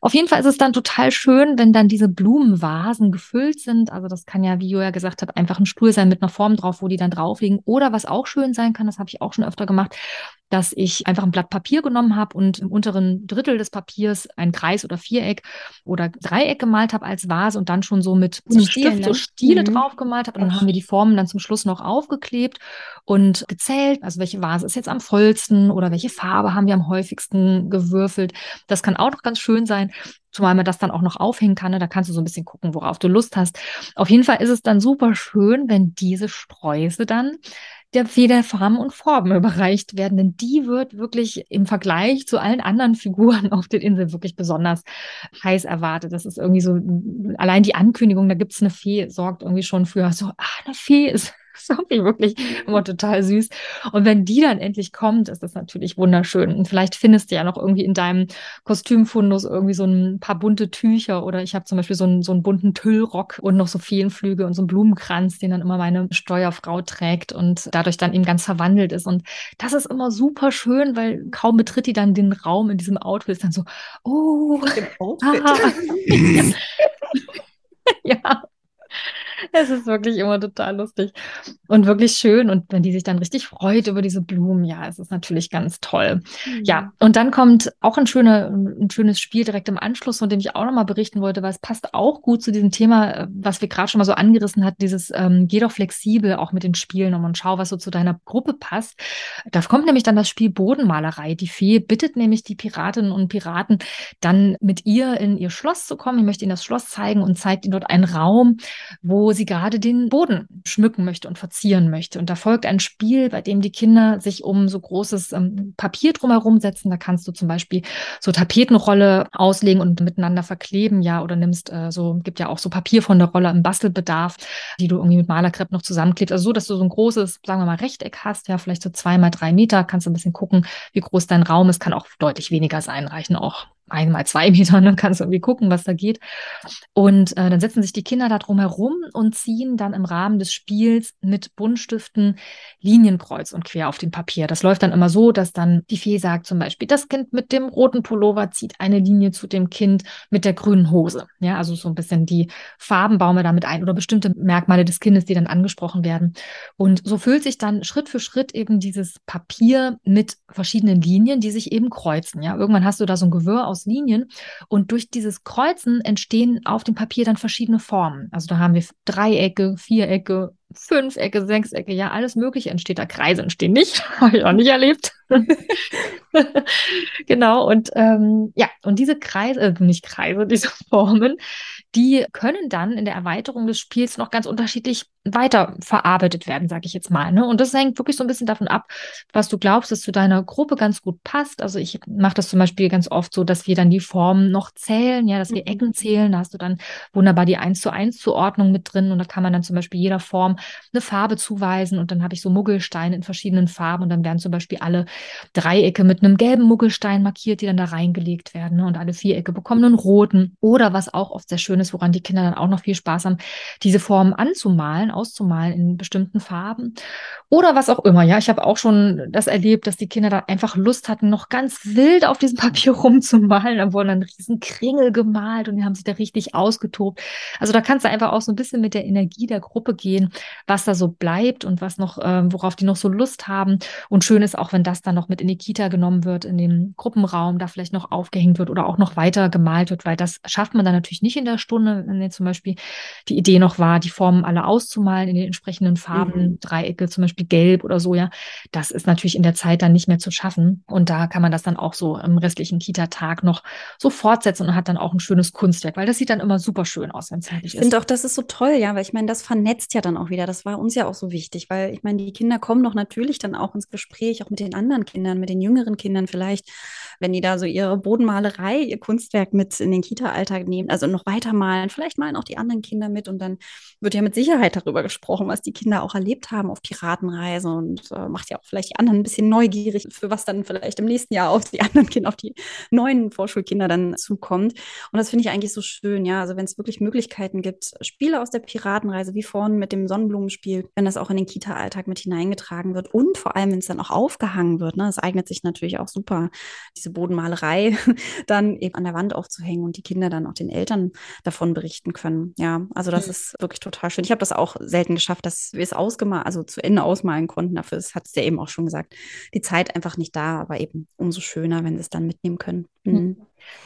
Auf jeden Fall ist es dann total schön, wenn dann diese Blumenvasen gefüllt sind. Also das kann ja, wie Joja gesagt hat, einfach ein Stuhl sein mit einer Form drauf, wo die dann drauf liegen. Oder was auch schön sein kann, das habe ich auch schon öfter gemacht, dass ich einfach ein Blatt Papier genommen habe und im unteren Drittel des Papiers ein Kreis oder Viereck oder Dreieck gemalt habe als Vase und dann schon so mit so einem Stift ne? so Stiele mhm. drauf gemalt habe. Und dann haben wir die Formen dann zum Schluss noch aufgeklebt und gezählt, also welche Vase ist jetzt am vollsten oder welche Farbe haben wir am häufigsten gewürfelt. Das kann auch noch ganz schön sein zumal man das dann auch noch aufhängen kann. Ne? Da kannst du so ein bisschen gucken, worauf du Lust hast. Auf jeden Fall ist es dann super schön, wenn diese Sträuße dann der Feder Farben und Formen überreicht werden, denn die wird wirklich im Vergleich zu allen anderen Figuren auf den Inseln wirklich besonders heiß erwartet. Das ist irgendwie so, allein die Ankündigung, da gibt es eine Fee, sorgt irgendwie schon für so, ah, eine Fee ist Ich wirklich immer total süß. Und wenn die dann endlich kommt, ist das natürlich wunderschön. Und vielleicht findest du ja noch irgendwie in deinem Kostümfundus irgendwie so ein paar bunte Tücher oder ich habe zum Beispiel so einen, so einen bunten Tüllrock und noch so Feenflüge und so einen Blumenkranz, den dann immer meine Steuerfrau trägt und dadurch dann eben ganz verwandelt ist. Und das ist immer super schön, weil kaum betritt die dann den Raum in diesem Outfit, ist dann so, oh, Outfit. Ah, ja. Es ist wirklich immer total lustig und wirklich schön. Und wenn die sich dann richtig freut über diese Blumen, ja, es ist natürlich ganz toll. Mhm. Ja, und dann kommt auch ein, schöner, ein schönes Spiel direkt im Anschluss, von dem ich auch nochmal berichten wollte, weil es passt auch gut zu diesem Thema, äh, was wir gerade schon mal so angerissen hatten, dieses ähm, geh doch flexibel auch mit den Spielen um und schau, was so zu deiner Gruppe passt. Da kommt nämlich dann das Spiel Bodenmalerei. Die Fee bittet nämlich die Piratinnen und Piraten, dann mit ihr in ihr Schloss zu kommen. Ich möchte ihnen das Schloss zeigen und zeigt ihnen dort einen Raum, wo sie gerade den Boden schmücken möchte und verzieren möchte. Und da folgt ein Spiel, bei dem die Kinder sich um so großes ähm, Papier drumherum setzen. Da kannst du zum Beispiel so Tapetenrolle auslegen und miteinander verkleben, ja, oder nimmst äh, so, gibt ja auch so Papier von der Rolle im Bastelbedarf, die du irgendwie mit Malerkrepp noch zusammenklebst. Also so, dass du so ein großes, sagen wir mal, Rechteck hast, ja, vielleicht so zwei mal drei Meter, kannst du ein bisschen gucken, wie groß dein Raum ist, kann auch deutlich weniger sein, reichen auch einmal zwei Meter, dann kannst du irgendwie gucken, was da geht. Und äh, dann setzen sich die Kinder da drum herum und ziehen dann im Rahmen des Spiels mit Buntstiften Linien kreuz und quer auf dem Papier. Das läuft dann immer so, dass dann die Fee sagt zum Beispiel, das Kind mit dem roten Pullover zieht eine Linie zu dem Kind mit der grünen Hose. Ja, also so ein bisschen die Farben bauen wir damit ein oder bestimmte Merkmale des Kindes, die dann angesprochen werden. Und so füllt sich dann Schritt für Schritt eben dieses Papier mit verschiedenen Linien, die sich eben kreuzen. Ja, irgendwann hast du da so ein Gewirr aus Linien und durch dieses Kreuzen entstehen auf dem Papier dann verschiedene Formen. Also da haben wir Dreiecke, Vierecke, Fünfecke, Sechsecke, ja, alles Mögliche entsteht da. Kreise entstehen nicht, habe ich auch nicht erlebt. genau, und ähm, ja, und diese Kreise, äh, nicht Kreise, diese Formen, die können dann in der Erweiterung des Spiels noch ganz unterschiedlich weiter verarbeitet werden, sage ich jetzt mal. Ne? Und das hängt wirklich so ein bisschen davon ab, was du glaubst, dass zu deiner Gruppe ganz gut passt. Also ich mache das zum Beispiel ganz oft so, dass wir dann die Formen noch zählen, ja, dass wir mhm. Ecken zählen. Da hast du dann wunderbar die 1 zu 1 Zuordnung mit drin und da kann man dann zum Beispiel jeder Form eine Farbe zuweisen und dann habe ich so Muggelsteine in verschiedenen Farben und dann werden zum Beispiel alle Dreiecke mit einem gelben Muggelstein markiert, die dann da reingelegt werden ne? und alle Vierecke bekommen einen roten oder was auch oft sehr schön ist, woran die Kinder dann auch noch viel Spaß haben, diese Formen anzumalen auszumalen in bestimmten Farben oder was auch immer. Ja, ich habe auch schon das erlebt, dass die Kinder da einfach Lust hatten, noch ganz wild auf diesem Papier rumzumalen. Da wurden dann riesen Kringel gemalt und die haben sich da richtig ausgetobt. Also da kannst du einfach auch so ein bisschen mit der Energie der Gruppe gehen, was da so bleibt und was noch, äh, worauf die noch so Lust haben. Und schön ist auch, wenn das dann noch mit in die Kita genommen wird, in dem Gruppenraum, da vielleicht noch aufgehängt wird oder auch noch weiter gemalt wird, weil das schafft man dann natürlich nicht in der Stunde, wenn jetzt zum Beispiel die Idee noch war, die Formen alle auszumalen malen in den entsprechenden Farben, mhm. Dreiecke, zum Beispiel gelb oder so, ja. Das ist natürlich in der Zeit dann nicht mehr zu schaffen. Und da kann man das dann auch so im restlichen Kita-Tag noch so fortsetzen und hat dann auch ein schönes Kunstwerk, weil das sieht dann immer super schön aus, wenn es fertig
ist. Ich finde auch, das ist so toll, ja, weil ich meine, das vernetzt ja dann auch wieder. Das war uns ja auch so wichtig, weil ich meine, die Kinder kommen doch natürlich dann auch ins Gespräch, auch mit den anderen Kindern, mit den jüngeren Kindern vielleicht, wenn die da so ihre Bodenmalerei, ihr Kunstwerk mit in den Kita-Alltag nehmen, also noch weitermalen. Vielleicht malen auch die anderen Kinder mit und dann wird ja mit Sicherheit darüber darüber gesprochen, was die Kinder auch erlebt haben auf Piratenreise und äh, macht ja auch vielleicht die anderen ein bisschen neugierig, für was dann vielleicht im nächsten Jahr auf die anderen Kinder, auf die neuen Vorschulkinder dann zukommt. Und das finde ich eigentlich so schön, ja. Also wenn es wirklich Möglichkeiten gibt, Spiele aus der Piratenreise, wie vorhin mit dem Sonnenblumenspiel, wenn das auch in den Kita-Alltag mit hineingetragen wird und vor allem, wenn es dann auch aufgehangen wird, ne, das eignet sich natürlich auch super, diese Bodenmalerei dann eben an der Wand aufzuhängen und die Kinder dann auch den Eltern davon berichten können. Ja, also das mhm. ist wirklich total schön. Ich habe das auch selten geschafft, dass wir es ausgemalt, also zu Ende ausmalen konnten. Dafür hat es ja eben auch schon gesagt, die Zeit einfach nicht da, aber eben umso schöner, wenn sie es dann mitnehmen können. Mhm.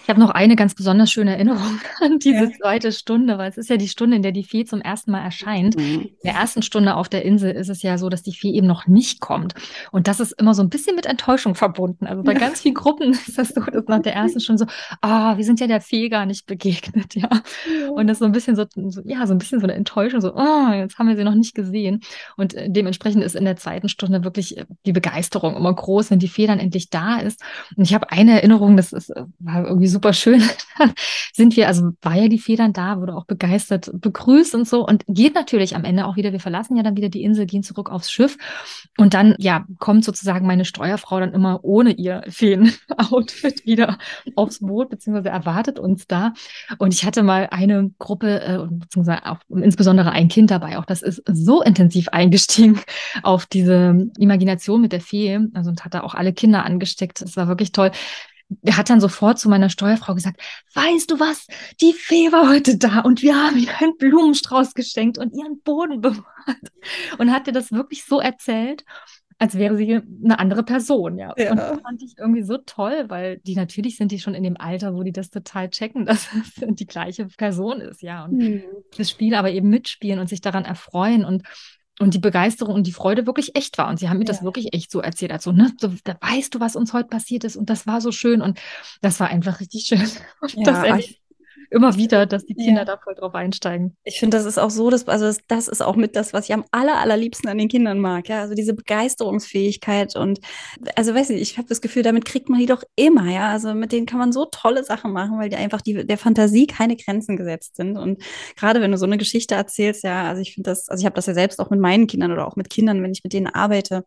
Ich habe noch eine ganz besonders schöne Erinnerung an diese ja. zweite Stunde, weil es ist ja die Stunde, in der die Fee zum ersten Mal erscheint. Mhm. In der ersten Stunde auf der Insel ist es ja so, dass die Fee eben noch nicht kommt. Und das ist immer so ein bisschen mit Enttäuschung verbunden. Also bei ja. ganz vielen Gruppen ist das so, dass nach der ersten Stunde so, ah, oh, wir sind ja der Fee gar nicht begegnet, ja. ja. Und das ist so ein bisschen so, so, ja, so ein bisschen so eine Enttäuschung, so, oh, jetzt haben wir sie noch nicht gesehen. Und äh, dementsprechend ist in der zweiten Stunde wirklich äh, die Begeisterung immer groß, wenn die Fee dann endlich da ist. Und ich habe eine Erinnerung, das ist, äh, irgendwie super schön. sind wir, also war ja die Fee dann da, wurde auch begeistert begrüßt und so und geht natürlich am Ende auch wieder, wir verlassen ja dann wieder die Insel, gehen zurück aufs Schiff und dann, ja, kommt sozusagen meine Steuerfrau dann immer ohne ihr Feen-Outfit wieder aufs Boot, beziehungsweise erwartet uns da. Und ich hatte mal eine Gruppe, äh, beziehungsweise auch insbesondere ein Kind dabei, auch das ist so intensiv eingestiegen auf diese Imagination mit der Fee, also und hat da auch alle Kinder angesteckt. Das war wirklich toll hat dann sofort zu meiner Steuerfrau gesagt, weißt du was, die Fee war heute da und wir haben ihr einen Blumenstrauß geschenkt und ihren Boden bewahrt. Und hat dir das wirklich so erzählt als wäre sie eine andere Person, ja. ja. Und das fand ich irgendwie so toll, weil die natürlich sind die schon in dem Alter, wo die das total checken, dass es die gleiche Person ist, ja. Und mhm. das Spiel aber eben mitspielen und sich daran erfreuen und und die Begeisterung und die Freude wirklich echt war. Und sie haben mir ja. das wirklich echt so erzählt, also, ne, so, da weißt du, was uns heute passiert ist und das war so schön und das war einfach richtig schön. Ja, das ich, immer wieder, dass die Kinder ja. da voll drauf einsteigen.
Ich finde, das ist auch so, dass, also das, das, ist auch mit das, was ich am aller, allerliebsten an den Kindern mag. Ja, also diese Begeisterungsfähigkeit und also weiß ich, ich habe das Gefühl, damit kriegt man die doch immer. Ja, also mit denen kann man so tolle Sachen machen, weil die einfach die, der Fantasie keine Grenzen gesetzt sind. Und gerade wenn du so eine Geschichte erzählst, ja, also ich finde das, also ich habe das ja selbst auch mit meinen Kindern oder auch mit Kindern, wenn ich mit denen arbeite,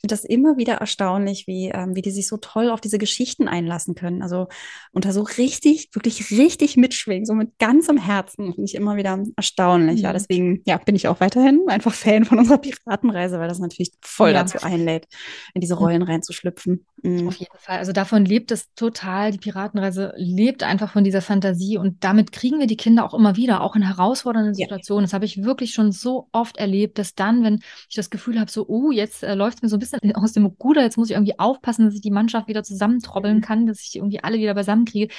finde das immer wieder erstaunlich, wie, ähm, wie die sich so toll auf diese Geschichten einlassen können. Also unter so richtig, wirklich richtig mit mitschwingen, so mit ganzem Herzen. Finde ich immer wieder erstaunlich. Mhm. Ja, deswegen ja, bin ich auch weiterhin einfach Fan von unserer Piratenreise, weil das natürlich voll ja. dazu einlädt, in diese Rollen reinzuschlüpfen.
Mhm. Auf jeden Fall. Also davon lebt es total. Die Piratenreise lebt einfach von dieser Fantasie und damit kriegen wir die Kinder auch immer wieder, auch in herausfordernden Situationen. Ja. Das habe ich wirklich schon so oft erlebt, dass dann, wenn ich das Gefühl habe, so, oh, jetzt äh, läuft es mir so ein bisschen aus dem Ruder, jetzt muss ich irgendwie aufpassen, dass ich die Mannschaft wieder zusammentrobbeln mhm. kann, dass ich irgendwie alle wieder beisammen kriege.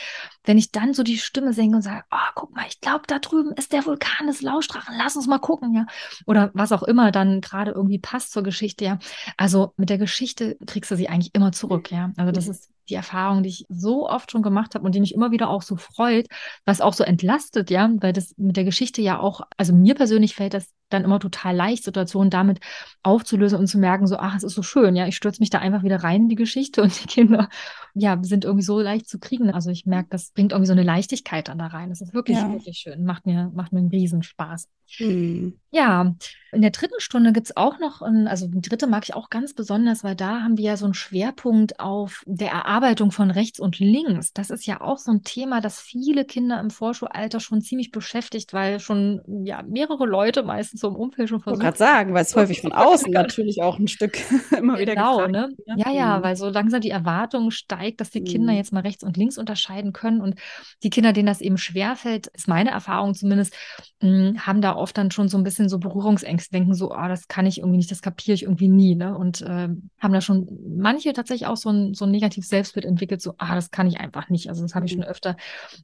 Wenn ich dann so die Stimme singe und sage, oh, guck mal, ich glaube, da drüben ist der Vulkan des Lauschdrachen, lass uns mal gucken, ja. Oder was auch immer dann gerade irgendwie passt zur Geschichte, ja. Also mit der Geschichte kriegst du sie eigentlich immer zurück, ja. Also das ist die Erfahrung, die ich so oft schon gemacht habe und die mich immer wieder auch so freut, was auch so entlastet, ja, weil das mit der Geschichte ja auch, also mir persönlich fällt das dann immer total leicht, Situationen damit aufzulösen und zu merken, so, ach, es ist so schön, ja, ich stürze mich da einfach wieder rein in die Geschichte und die Kinder, ja, sind irgendwie so leicht zu kriegen. Also ich merke, das bringt irgendwie so eine Leichtigkeit dann da rein. Das ist wirklich, ja. wirklich schön. Macht mir, macht mir einen Riesenspaß. Mhm. Ja, in der dritten Stunde gibt es auch noch, ein, also die dritte mag ich auch ganz besonders, weil da haben wir ja so einen Schwerpunkt auf der Erarbeitung von rechts und links. Das ist ja auch so ein Thema, das viele Kinder im Vorschulalter schon ziemlich beschäftigt, weil schon ja mehrere Leute meistens so im Umfeld schon
versuchen. Ich gerade sagen, weil es häufig von außen natürlich auch ein Stück immer
genau, wieder genau, ne? Ja, ja, mhm. weil so langsam die Erwartung steigt, dass die Kinder mhm. jetzt mal rechts und links unterscheiden können und die Kinder, denen das eben schwerfällt, ist meine Erfahrung zumindest, mh, hm, haben da oft dann schon so ein bisschen so Berührungsängste, denken so, ah, das kann ich irgendwie nicht, das kapiere ich irgendwie nie, ne? Und äh, haben da schon manche tatsächlich auch so ein, so ein negatives Selbstbild entwickelt, so, ah, das kann ich einfach nicht. Also das habe ich schon mhm. öfter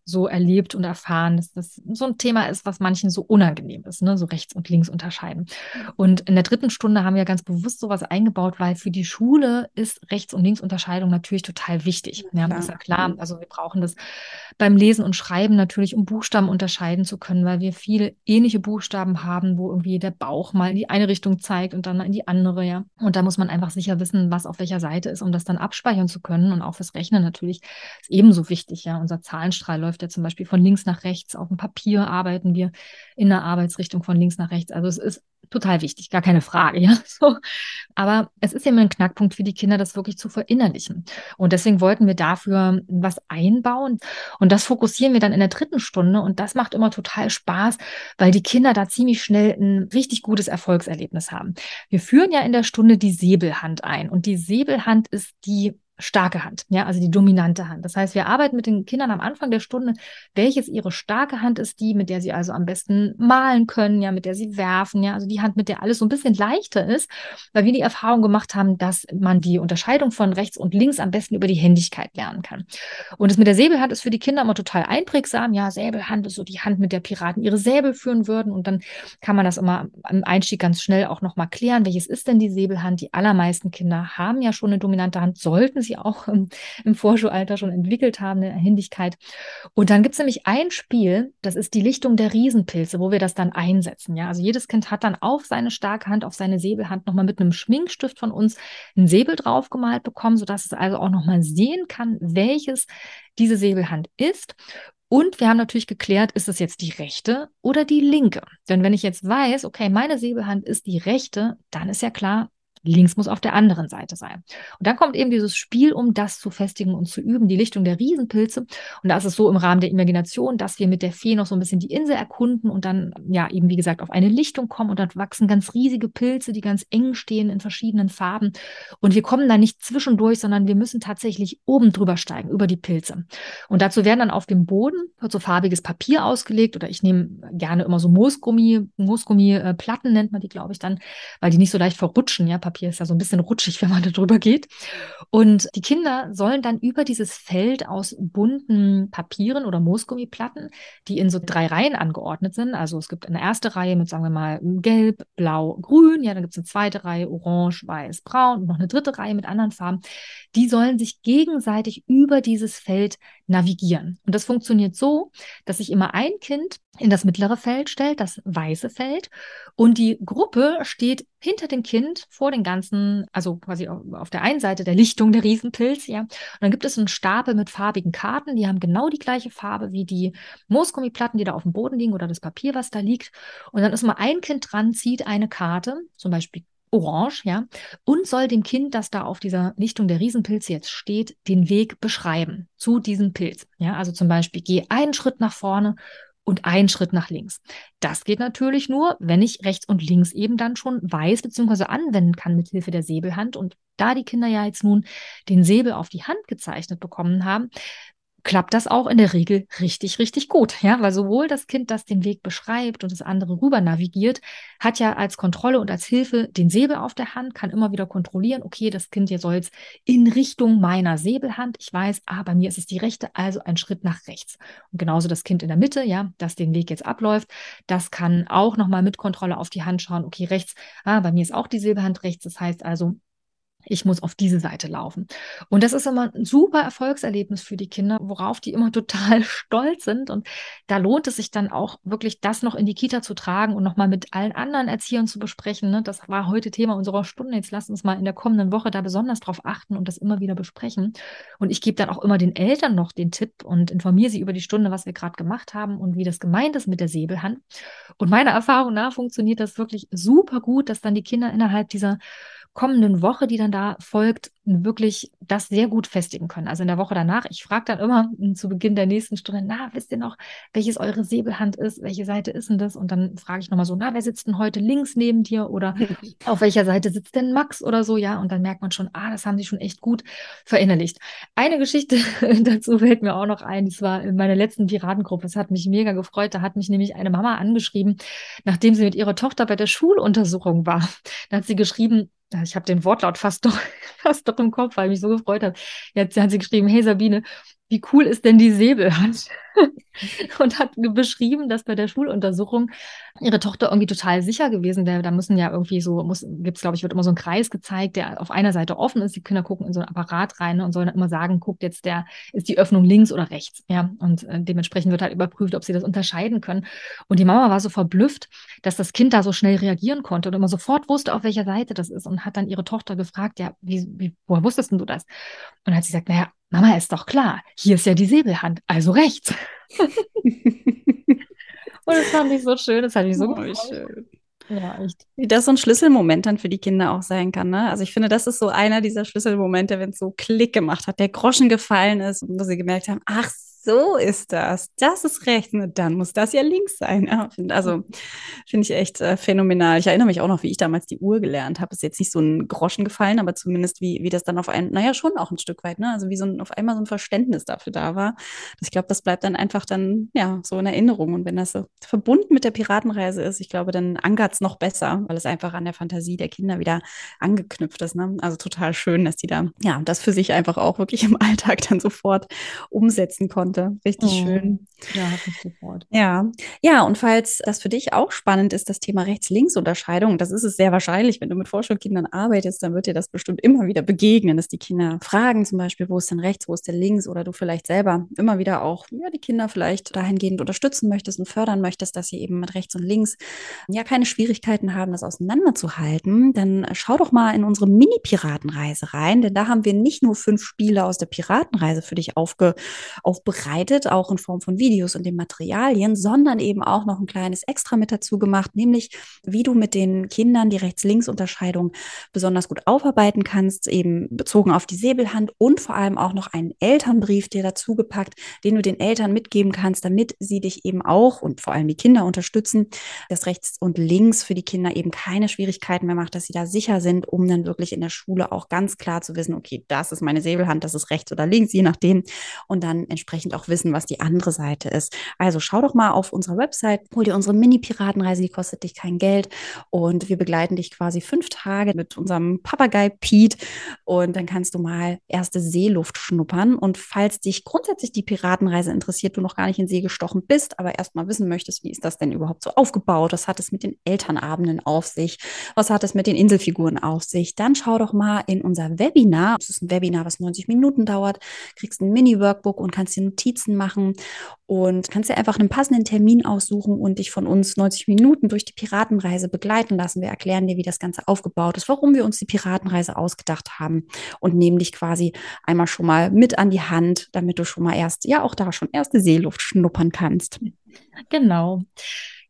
so erlebt und erfahren, dass das so ein Thema ist, was manchen so unangenehm ist, ne? So rechts und links unterscheiden. Und in der dritten Stunde haben wir ganz bewusst sowas eingebaut, weil für die Schule ist Rechts- und Linksunterscheidung natürlich total wichtig. Ja, ja, ist ja klar. Mhm. Also wir brauchen das beim Lesen und Schreiben natürlich, um Buchstaben unterscheiden zu können, weil wir viele ähnliche Buchstaben haben, wo irgendwie der Bauch mal in die eine Richtung zeigt und dann in die andere, ja. Und da muss man einfach sicher wissen, was auf welcher Seite ist, um das dann abspeichern zu können. Und auch fürs Rechnen natürlich ist ebenso wichtig, ja. Unser Zahlenstrahl läuft ja zum Beispiel von links nach rechts. Auf dem Papier arbeiten wir in der Arbeitsrichtung von links nach rechts. Also es ist total wichtig, gar keine Frage, ja. So. Aber es ist immer ein Knackpunkt für die Kinder, das wirklich zu verinnerlichen. Und deswegen wollten wir dafür was einbauen. Und das fokussieren wir dann in der dritten Stunde. Und das macht immer total Spaß, weil die Kinder da ziemlich schnell ein richtig gutes Erfolgserlebnis haben. Wir führen ja in der Stunde die Säbelhand ein. Und die Säbelhand ist die starke Hand, ja, also die dominante Hand. Das heißt, wir arbeiten mit den Kindern am Anfang der Stunde, welches ihre starke Hand ist, die, mit der sie also am besten malen können, ja, mit der sie werfen, ja, also die Hand, mit der alles so ein bisschen leichter ist, weil wir die Erfahrung gemacht haben, dass man die Unterscheidung von rechts und links am besten über die Händigkeit lernen kann. Und das mit der Säbelhand ist für die Kinder immer total einprägsam, ja, Säbelhand ist so die Hand, mit der Piraten ihre Säbel führen würden und dann kann man das immer am Einstieg ganz schnell auch nochmal klären, welches ist denn die Säbelhand? Die allermeisten Kinder haben ja schon eine dominante Hand, sollten sie auch im, im Vorschulalter schon entwickelt haben, eine Hindigkeit. Und dann gibt es nämlich ein Spiel, das ist die Lichtung der Riesenpilze, wo wir das dann einsetzen. Ja, also jedes Kind hat dann auf seine starke Hand, auf seine Säbelhand nochmal mit einem Schminkstift von uns einen Säbel draufgemalt bekommen, sodass es also auch nochmal sehen kann, welches diese Säbelhand ist. Und wir haben natürlich geklärt, ist es jetzt die rechte oder die linke? Denn wenn ich jetzt weiß, okay, meine Säbelhand ist die rechte, dann ist ja klar, links muss auf der anderen Seite sein. Und dann kommt eben dieses Spiel, um das zu festigen und zu üben, die Lichtung der Riesenpilze. Und da ist es so im Rahmen der Imagination, dass wir mit der Fee noch so ein bisschen die Insel erkunden und dann, ja, eben wie gesagt, auf eine Lichtung kommen und dort wachsen ganz riesige Pilze, die ganz eng stehen in verschiedenen Farben. Und wir kommen da nicht zwischendurch, sondern wir müssen tatsächlich oben drüber steigen, über die Pilze. Und dazu werden dann auf dem Boden so farbiges Papier ausgelegt oder ich nehme gerne immer so Moosgummi, Moosgummi-Platten nennt man die, glaube ich, dann, weil die nicht so leicht verrutschen. Ja, Papier ist ja so ein bisschen rutschig, wenn man da drüber geht. Und die Kinder sollen dann über dieses Feld aus bunten Papieren oder Moosgummiplatten, die in so drei Reihen angeordnet sind. Also es gibt eine erste Reihe mit, sagen wir mal, gelb, blau, grün. Ja, dann gibt es eine zweite Reihe, orange, weiß, braun und noch eine dritte Reihe mit anderen Farben. Die sollen sich gegenseitig über dieses Feld navigieren. Und das funktioniert so, dass sich immer ein Kind in das mittlere Feld stellt, das weiße Feld, und die Gruppe steht hinter dem Kind vor den ganzen, also quasi auf der einen Seite der Lichtung der Riesenpilz, ja. Und dann gibt es einen Stapel mit farbigen Karten, die haben genau die gleiche Farbe wie die Moosgummiplatten, die da auf dem Boden liegen oder das Papier, was da liegt. Und dann ist mal ein Kind dran, zieht eine Karte, zum Beispiel orange, ja, und soll dem Kind, das da auf dieser Lichtung der Riesenpilze jetzt steht, den Weg beschreiben zu diesem Pilz. Ja, also zum Beispiel, geh einen Schritt nach vorne und einen Schritt nach links. Das geht natürlich nur, wenn ich rechts und links eben dann schon weiß bzw. anwenden kann mit Hilfe der Säbelhand. Und da die Kinder ja jetzt nun den Säbel auf die Hand gezeichnet bekommen haben, klappt das auch in der Regel richtig, richtig gut. Ja, weil sowohl das Kind, das den Weg beschreibt und das andere rüber navigiert, hat ja als Kontrolle und als Hilfe den Säbel auf der Hand, kann immer wieder kontrollieren, okay, das Kind hier soll jetzt in Richtung meiner Säbelhand. Ich weiß, ah, bei mir ist es die rechte, also ein Schritt nach rechts. Und genauso das Kind in der Mitte, ja, das den Weg jetzt abläuft, das kann auch nochmal mit Kontrolle auf die Hand schauen, okay, rechts, ah, bei mir ist auch die Säbelhand rechts. Das heißt also, ich muss auf diese Seite laufen. Und das ist immer ein super Erfolgserlebnis für die Kinder, worauf die immer total stolz sind. Und da lohnt es sich dann auch wirklich, das noch in die Kita zu tragen und nochmal mit allen anderen Erziehern zu besprechen. Ne? Das war heute Thema unserer Stunde. Jetzt lasst uns mal in der kommenden Woche da besonders drauf achten und das immer wieder besprechen. Und ich gebe dann auch immer den Eltern noch den Tipp und informiere sie über die Stunde, was wir gerade gemacht haben und wie das gemeint ist mit der Säbelhand. Und meiner Erfahrung nach funktioniert das wirklich super gut, dass dann die Kinder innerhalb dieser kommenden Woche, die dann da folgt, wirklich das sehr gut festigen können. Also in der Woche danach, ich frage dann immer zu Beginn der nächsten Stunde, na, wisst ihr noch, welches eure Säbelhand ist? Welche Seite ist denn das? Und dann frage ich nochmal so, na, wer sitzt denn heute links neben dir? Oder auf welcher Seite sitzt denn Max oder so? Ja, und dann merkt man schon, ah, das haben sie schon echt gut verinnerlicht. Eine Geschichte dazu fällt mir auch noch ein, das war in meiner letzten Piratengruppe. Es hat mich mega gefreut. Da hat mich nämlich eine Mama angeschrieben, nachdem sie mit ihrer Tochter bei der Schuluntersuchung war. Da hat sie geschrieben, ich habe den Wortlaut fast doch, fast doch im Kopf, weil ich mich so gefreut habe. Jetzt hat sie geschrieben, hey Sabine, wie cool ist denn die Säbelhand? und hat beschrieben, dass bei der Schuluntersuchung ihre Tochter irgendwie total sicher gewesen wäre. Da müssen ja irgendwie so, muss, gibt's, glaube ich, wird immer so ein Kreis gezeigt, der auf einer Seite offen ist. Die Kinder gucken in so ein Apparat rein und sollen dann immer sagen, guckt jetzt der, ist die Öffnung links oder rechts. Ja, und äh, dementsprechend wird halt überprüft, ob sie das unterscheiden können. Und die Mama war so verblüfft, dass das Kind da so schnell reagieren konnte und immer sofort wusste, auf welcher Seite das ist und hat dann ihre Tochter gefragt, ja, wie, wie, woher wusstest denn du das? Und dann hat sie gesagt, naja, Mama ist doch klar, hier ist ja die Säbelhand, also rechts. Und das fand ich so schön, das hat mich so oh, gefreut. Schön.
Ja, echt. Wie das so ein Schlüsselmoment dann für die Kinder auch sein kann. Ne? Also ich finde, das ist so einer dieser Schlüsselmomente, wenn es so Klick gemacht hat, der Groschen gefallen ist und wo sie gemerkt haben, ach so ist das. Das ist rechts. Dann muss das ja links sein. Also finde ich echt äh, phänomenal. Ich erinnere mich auch noch, wie ich damals die Uhr gelernt habe. Ist jetzt nicht so ein Groschen gefallen, aber zumindest wie, wie das dann auf ein, naja, schon auch ein Stück weit, ne? Also wie so ein, auf einmal so ein Verständnis dafür da war. Ich glaube, das bleibt dann einfach dann, ja, so in Erinnerung. Und wenn das so verbunden mit der Piratenreise ist, ich glaube, dann ankert es noch besser, weil es einfach an der Fantasie der Kinder wieder angeknüpft ist. Ne? Also total schön, dass die da, ja, das für sich einfach auch wirklich im Alltag dann sofort umsetzen konnten konnte. Richtig oh. schön. Ja, hat mich sofort. Ja. Ja, und falls das für dich auch spannend ist, das Thema Rechts-Links-Unterscheidung, das ist es sehr wahrscheinlich, wenn du mit Vorschulkindern arbeitest, dann wird dir das bestimmt immer wieder begegnen, dass die Kinder fragen zum Beispiel, wo ist denn rechts, wo ist denn links oder du vielleicht selber immer wieder auch, ja, die Kinder vielleicht dahingehend unterstützen möchtest und fördern möchtest, dass sie eben mit rechts und links ja keine Schwierigkeiten haben, das auseinanderzuhalten, dann schau doch mal in unsere Mini-Piratenreise rein, denn da haben wir nicht nur fünf Spiele aus der Piratenreise für dich aufge aufbereitet, vorbereitet, auch in Form von Videos und den Materialien, sondern eben auch noch ein kleines Extra mit dazu gemacht, nämlich wie du mit den Kindern die Rechts-Links-Unterscheidung besonders gut aufarbeiten kannst, eben bezogen auf die Säbelhand und vor allem auch noch einen Elternbrief dir dazu gepackt, den du den Eltern mitgeben kannst, damit sie dich eben auch und vor allem die Kinder unterstützen, dass rechts und links für die Kinder eben keine Schwierigkeiten mehr macht, dass sie da sicher sind, um dann wirklich in der Schule auch ganz klar zu wissen, okay, das ist meine Säbelhand, das ist rechts oder links, je nachdem. Und dann entsprechend auch wissen, was die andere Seite ist. Also schau doch mal auf unserer Website, hol dir unsere Mini-Piratenreise, die kostet dich kein Geld. Und wir begleiten dich quasi fünf Tage mit unserem Papagei Pete. Und dann kannst du mal erste Seeluft schnuppern. Und falls dich grundsätzlich die Piratenreise interessiert, du noch gar nicht in See gestochen bist, aber erstmal wissen möchtest, wie ist das denn überhaupt so aufgebaut? Was hat es mit den Elternabenden auf sich? Was hat es mit den Inselfiguren auf sich? Dann schau doch mal in unser Webinar. Das ist ein Webinar, was 90 Minuten dauert. Kriegst ein Mini-Workbook und kannst dir Notizen machen und kannst dir einfach einen passenden Termin aussuchen und dich von uns 90 Minuten durch die Piratenreise begleiten lassen. Wir erklären dir, wie das Ganze aufgebaut ist, warum wir uns die Piratenreise ausgedacht haben und nehmen dich quasi einmal schon mal mit an die Hand, damit du schon mal erst, ja, auch da schon erste Seeluft schnuppern kannst.
Genau.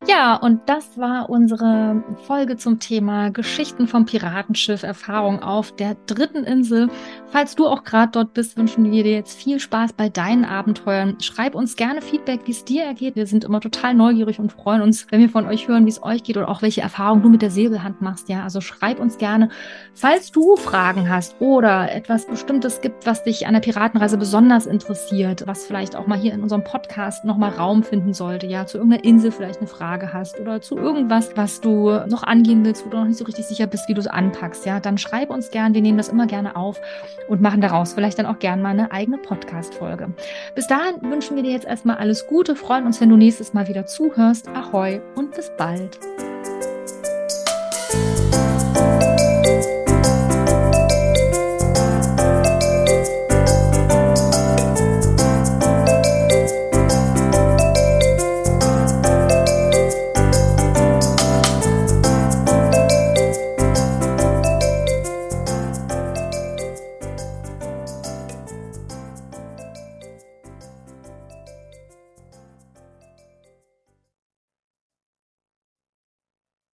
Ja, und das war unsere Folge zum Thema Geschichten vom Piratenschiff, Erfahrung auf der dritten Insel. Falls du auch gerade dort bist, wünschen wir dir jetzt viel Spaß bei deinen Abenteuern. Schreib uns gerne Feedback, wie es dir ergeht. Wir sind immer total neugierig und freuen uns, wenn wir von euch hören, wie es euch geht oder auch welche Erfahrungen du mit der Säbelhand machst. Ja, also schreib uns gerne. Falls du Fragen hast oder etwas Bestimmtes gibt, was dich an der Piratenreise besonders interessiert, was vielleicht auch mal hier in unserem Podcast nochmal Raum finden sollte, ja, zu irgendeiner Insel vielleicht eine Frage Frage hast oder zu irgendwas, was du noch angehen willst, wo du noch nicht so richtig sicher bist, wie du es anpackst, ja, dann schreib uns gern. Wir nehmen das immer gerne auf und machen daraus vielleicht dann auch gern mal eine eigene Podcast-Folge. Bis dahin wünschen wir dir jetzt erstmal alles Gute, freuen uns, wenn du nächstes Mal wieder zuhörst. Ahoi und bis bald.